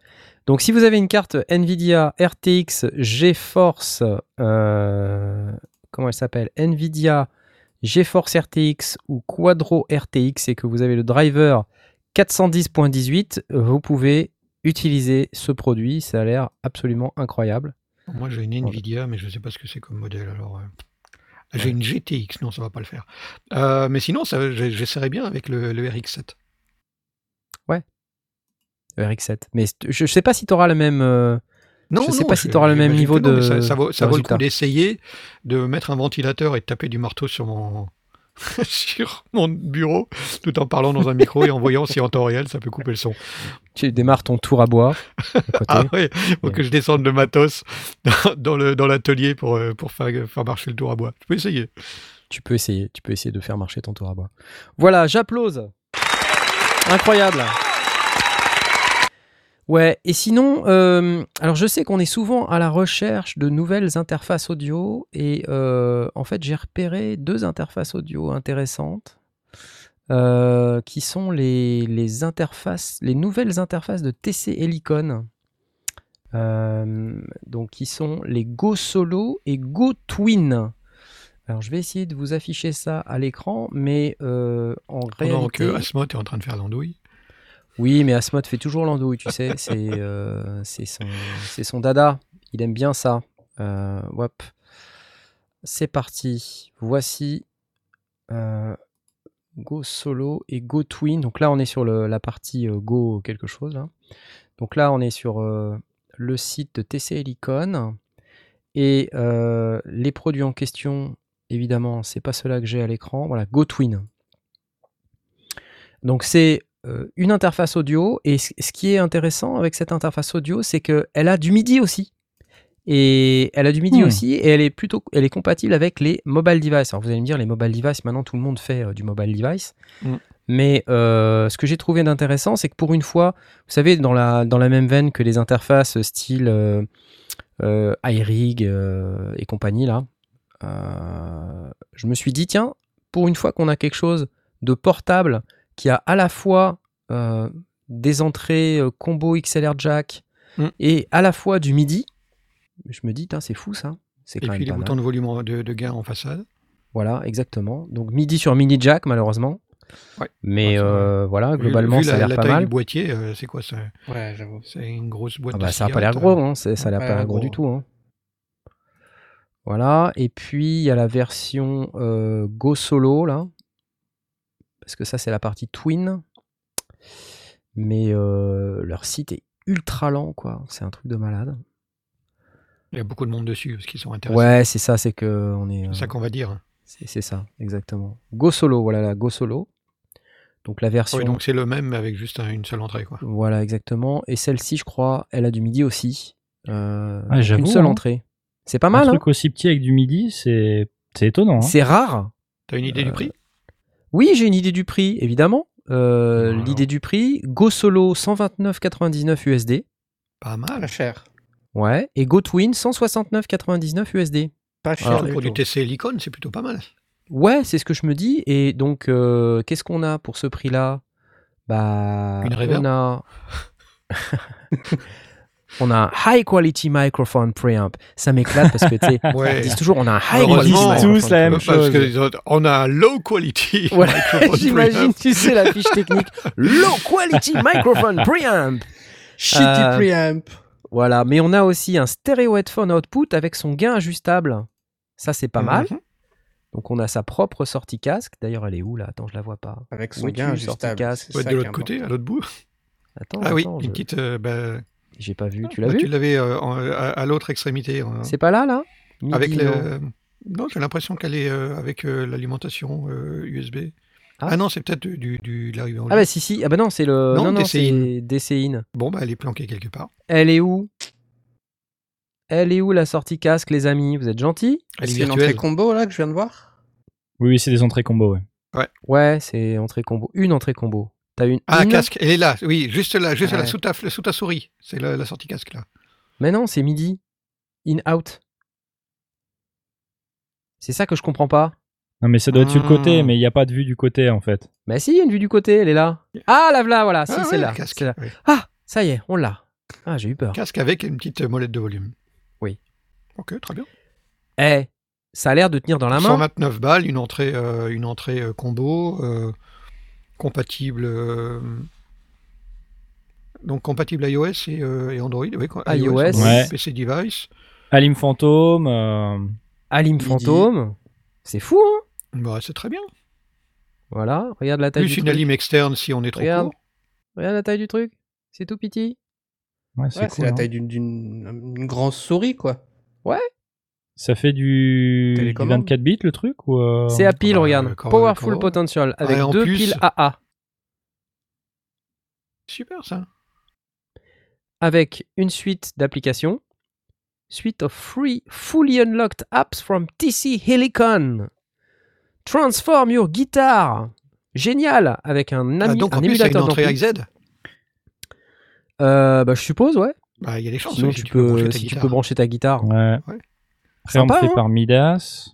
Donc si vous avez une carte Nvidia RTX GeForce, euh, comment elle s'appelle? Nvidia GeForce RTX ou Quadro RTX et que vous avez le driver 410.18, vous pouvez utiliser ce produit. Ça a l'air absolument incroyable. Moi, j'ai une Nvidia, mais je ne sais pas ce que c'est comme modèle. Alors, j'ai une GTX, non, ça va pas le faire. Euh, mais sinon, j'essaierai bien avec le, le RX7. le RX7. Mais je ne sais pas si tu auras le même. euh, Non, Je sais non, pas si t'auras le même niveau non, de- Ça, ça vaut, ça vaut le coup d'essayer de mettre un ventilateur et de taper du marteau sur mon sur mon bureau, tout en parlant dans un micro et en voyant si en temps réel ça peut couper le son. Tu démarres ton tour à côté. Ah ouais, faut que je descende le matos dans, le dans l'atelier pour euh, pour faire faire marcher le tour à bois. Je peux essayer. Tu peux essayer, tu peux essayer de faire marcher ton tour à bois. Voilà, j'applause. Incroyable. Ouais, et sinon, euh, alors je sais qu'on est souvent à la recherche de nouvelles interfaces audio, et euh, en fait j'ai repéré deux interfaces audio intéressantes, euh, qui sont les, les interfaces, les nouvelles interfaces de TC Helicon. Donc qui sont les Go Solo et Go Twin. Alors je vais essayer de vous afficher ça à l'écran, mais en Pendant réalité... que Asmod est en train de faire l'andouille. Oui, mais Asmod fait toujours l'andouille, tu sais. C'est euh, c'est son, dada. Il aime bien ça. Euh. C'est parti. Voici euh, Go Solo et Go Twin. Donc là, on est sur la partie Go quelque chose. là. Donc là, on est sur le site de TC Helicon. Et les produits en question, évidemment, c'est pas cela que j'ai à l'écran. Voilà, Go Twin. Donc c'est une interface audio et ce qui est intéressant avec cette interface audio, c'est qu'elle a du MIDI aussi. Et elle a du MIDI Hmm. aussi et elle est plutôt elle est compatible avec les mobile devices. Alors vous allez me dire les mobile devices maintenant tout le monde fait euh, du mobile device. Hmm. Mais euh, ce que j'ai trouvé d'intéressant, c'est que pour une fois, vous savez, dans la, dans la même veine que les interfaces style euh, euh, iRig euh, et compagnie là. Euh, je me suis dit tiens, pour une fois qu'on a quelque chose de portable qui a à la fois euh, des entrées euh, combo XLR jack Mm. et à la fois du MIDI, je me dis c'est fou ça. C'est Et quand puis même les pas boutons mal. de volume de, de gain en façade. Voilà, exactement. Donc MIDI sur mini jack malheureusement. Ouais. Mais Ouais, euh, voilà, globalement vu ça a la, l'air la pas taille mal. du boîtier, euh, c'est quoi ça Ouais, j'avoue. C'est une grosse boîte Ah de bah, ça a pas l'air gros, hein, c'est- ça a pas pas l'air l'air gros du gros. tout. hein. Voilà, et puis il y a la version euh, Go Solo là, parce que ça c'est la partie Twin, mais euh, leur site est ultra lent quoi, c'est un truc de malade. Il y a beaucoup de monde dessus parce qu'ils sont intéressés. Ouais, c'est ça, c'est que on est, euh, C'est ça qu'on va dire. c'est c'est ça, exactement. Go Solo, voilà la Go Solo. Donc la version, Oui, donc c'est le même mais avec juste un- une seule entrée. Quoi. voilà exactement, et celle-ci je crois, elle a du MIDI aussi, euh, Ah, une seule hein. entrée. C'est pas Un mal, hein truc aussi petit avec du midi, c'est c'est étonnant. hein. c'est rare. T'as une idée du Euh, prix? Oui, j'ai une idée du prix, évidemment. Euh. L'idée du prix, Go Solo 129,99 USD. Pas mal. Pas cher. Ouais. Et Go Twin 169,99 USD. Pas cher. Alors, Pour du. TC Helicon, c'est plutôt pas mal. Ouais, c'est ce que je me dis. Et donc, euh, qu'est-ce qu'on a pour ce prix-là? Bah, Une reverb on a. on a un high quality microphone preamp. Ça m'éclate parce que tu sais, Ouais. ils disent toujours on a un high quality ils disent microphone tous la même. Parce on a un low quality. Voilà, microphone j'imagine, preamp. tu sais, la fiche technique. Low quality microphone preamp. Shitty Euh, preamp. Voilà, mais on a aussi un stéréo headphone output avec son gain ajustable. Ça, c'est pas mal. Mhm. Donc, on a sa propre sortie casque. D'ailleurs, elle est où là? Attends, je la vois pas. Avec son gain ajustable. casque? ça de l'autre côté, à l'autre bout. Attends, Ah oui, attends, une je- petite. euh, bah, j'ai pas vu. Tu l'as bah, vu Tu l'avais euh, à, à l'autre extrémité. hein. C'est pas là, là? Midi, Avec non. le. Non, j'ai l'impression qu'elle est euh, avec euh, l'alimentation euh, USB. Ah. Ah, non, c'est peut-être du, du, du- de l'arrivée en Ah bah si, si. Ah bah non, c'est le... Non, Non, non, DCin. c'est DCin. Bon, bah, elle est planquée quelque part. Elle est où? Elle est où la sortie casque, les amis? Vous êtes gentils? Elle est C'est une entrée combo là que je viens de voir? Oui, oui, c'est des entrées combo. Ouais. Ouais, c'est entrée combo. Une entrée combo. T'as une Ah, casque, elle est là. Oui, juste là, juste là, Ouais. sous ta, sous ta souris. C'est la, la sortie casque là. Mais non, c'est midi. In-out. C'est ça que je comprends pas. Non, mais ça doit être sur le côté, Ah. mais il n'y a pas de vue du côté en fait. Bah si, il y a une vue du côté, elle est là. Ah, la voilà, voilà, si, Ah, c'est ouais, là. le casque. c'est là. oui. Ah, ça y est, on l'a. Ah, j'ai eu peur. Casque avec une petite molette de volume. Oui. Ok, très bien. Eh, ça a l'air de tenir dans la main. 129 balles, une entrée, euh, une entrée euh, combo, euh, compatible. euh, donc compatible iOS et, euh, et Android. Oui, quoi, iOS. Android, Ouais. PC device. Alim Fantôme. euh, Alim. Fantôme. C'est fou, hein Bah, c'est très bien. Voilà, regarde la taille Plus du une truc. alim externe si on est trop Regarde. court. Regarde la taille du truc. C'est tout petit. Ouais, c'est Ouais, cool, la hein. taille d'une- d'une une grosse souris quoi. Ça fait du... du Télécommande. 24 bits le truc ou euh, C'est à pile, bah, regarde. quand- Powerful Potential avec en deux plus- piles AA. Super ça. Avec une suite d'applications. Suite of free, fully unlocked apps from TC Helicon. Transform your guitar. Génial. Avec un, Ah, ami, donc un en plus, a une émulateur entrée d'ampli. AXZ. Euh, bah, je suppose, ouais. Bah, il y a des chances. Sinon, oui, tu, peux, brancher ta si tu guitare. peux brancher ta guitare. Ouais. Ouais. Sympa, fait hein par Midas.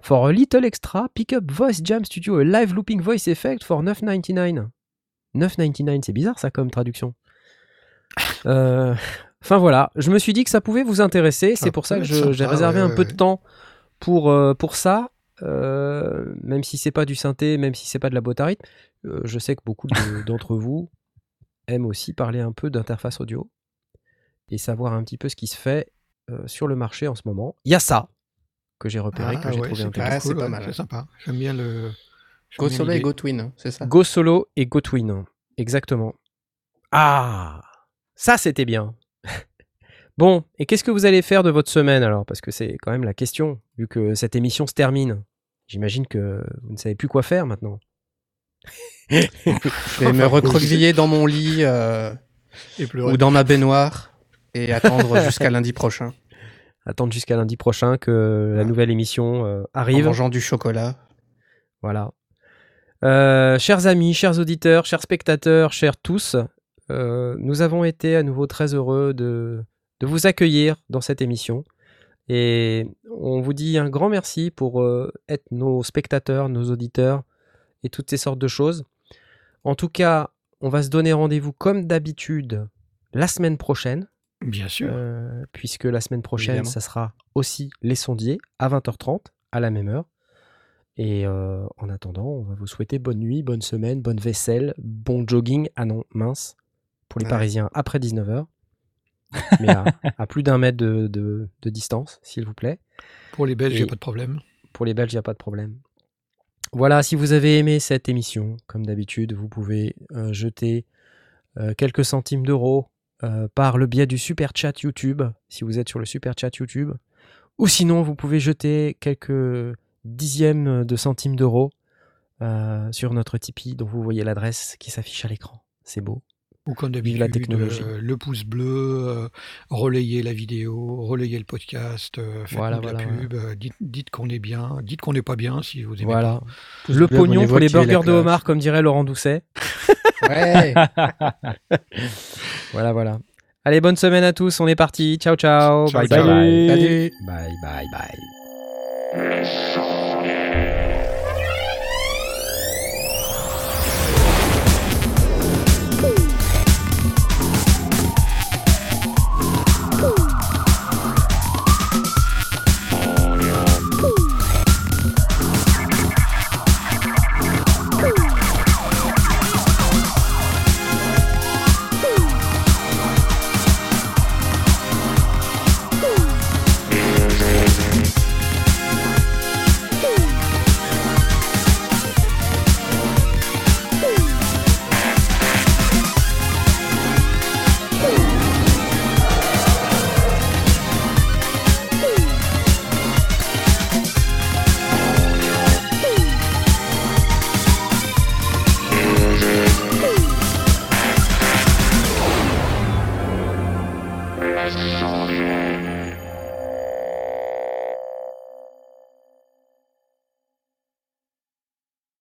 For a little extra, pick up Voice Jam Studio a live looping voice effect for 9.99. 9.99, c'est bizarre ça comme traduction. Euh, Enfin voilà, je me suis dit que ça pouvait vous intéresser, c'est pour ça que sympa, j'ai réservé ouais, un ouais, peu de temps pour, euh, pour ça. Euh, même si c'est pas du synthé, même si c'est pas de la boîte à rythme, euh, je sais que beaucoup de- d'entre vous aiment aussi parler un peu d'interface audio et savoir un petit peu ce qui se fait euh, sur le marché en ce moment. Il y a ça que j'ai repéré, Ah, que j'ai ouais, trouvé c'est intéressant. C'est cool, pas mal, C'est sympa. J'aime bien le. Go Solo et. Go Twin, c'est ça? Go Solo et Go Twin. Exactement. Ah, ça c'était bien. bon, et qu'est-ce que vous allez faire de votre semaine alors? Parce que c'est quand même la question, vu que cette émission se termine. J'imagine que vous ne savez plus quoi faire maintenant. Je vais me recroqueviller dans mon lit euh, Et ou dans ma baignoire et attendre jusqu'à lundi prochain Attendre jusqu'à lundi prochain que la nouvelle émission euh, en arrive. mangeant du chocolat. Voilà. Euh, chers amis, chers auditeurs, chers spectateurs, chers tous, euh, nous avons été à nouveau très heureux de de vous accueillir dans cette émission. Et on vous dit un grand merci pour euh, être nos spectateurs, nos auditeurs et toutes ces sortes de choses. En tout cas, on va se donner rendez-vous comme d'habitude la semaine prochaine. Bien sûr. Euh, puisque la semaine prochaine, Évidemment. ça sera aussi Les Sondiers à 20h30, à la même heure. Et euh, en attendant, on va vous souhaiter bonne nuit, bonne semaine, bonne vaisselle, bon jogging. Ah non, mince. Pour les Ouais. Parisiens, après 19h. Mais à, à plus d'un mètre de, de- de distance, s'il vous plaît. Pour les Belges, il n'y a pas de problème. Pour les Belges, il n'y a pas de problème. Voilà, si vous avez aimé cette émission, comme d'habitude, vous pouvez euh, jeter euh, quelques centimes d'euros euh, par le biais du super chat YouTube, si vous êtes sur le super chat YouTube. Ou sinon, vous pouvez jeter quelques dixièmes de centimes d'euros euh, sur notre Tipeee, dont vous voyez l'adresse qui s'affiche à l'écran. C'est beau. Ou comme Vive la d'habitude, technologie. euh, le pouce bleu, euh, relayez la vidéo, relayez le podcast, euh, faites Voilà, de la pub, dites, dites qu'on est bien, dites qu'on n'est pas bien si vous aimez Voilà. Le bleu, pognon pour les burgers de homard, comme dirait Laurent Doucet. Ouais. Voilà, voilà. Allez, bonne semaine à tous. On est parti. Ciao, ciao. bye, bye. Bye, bye, bye. bye.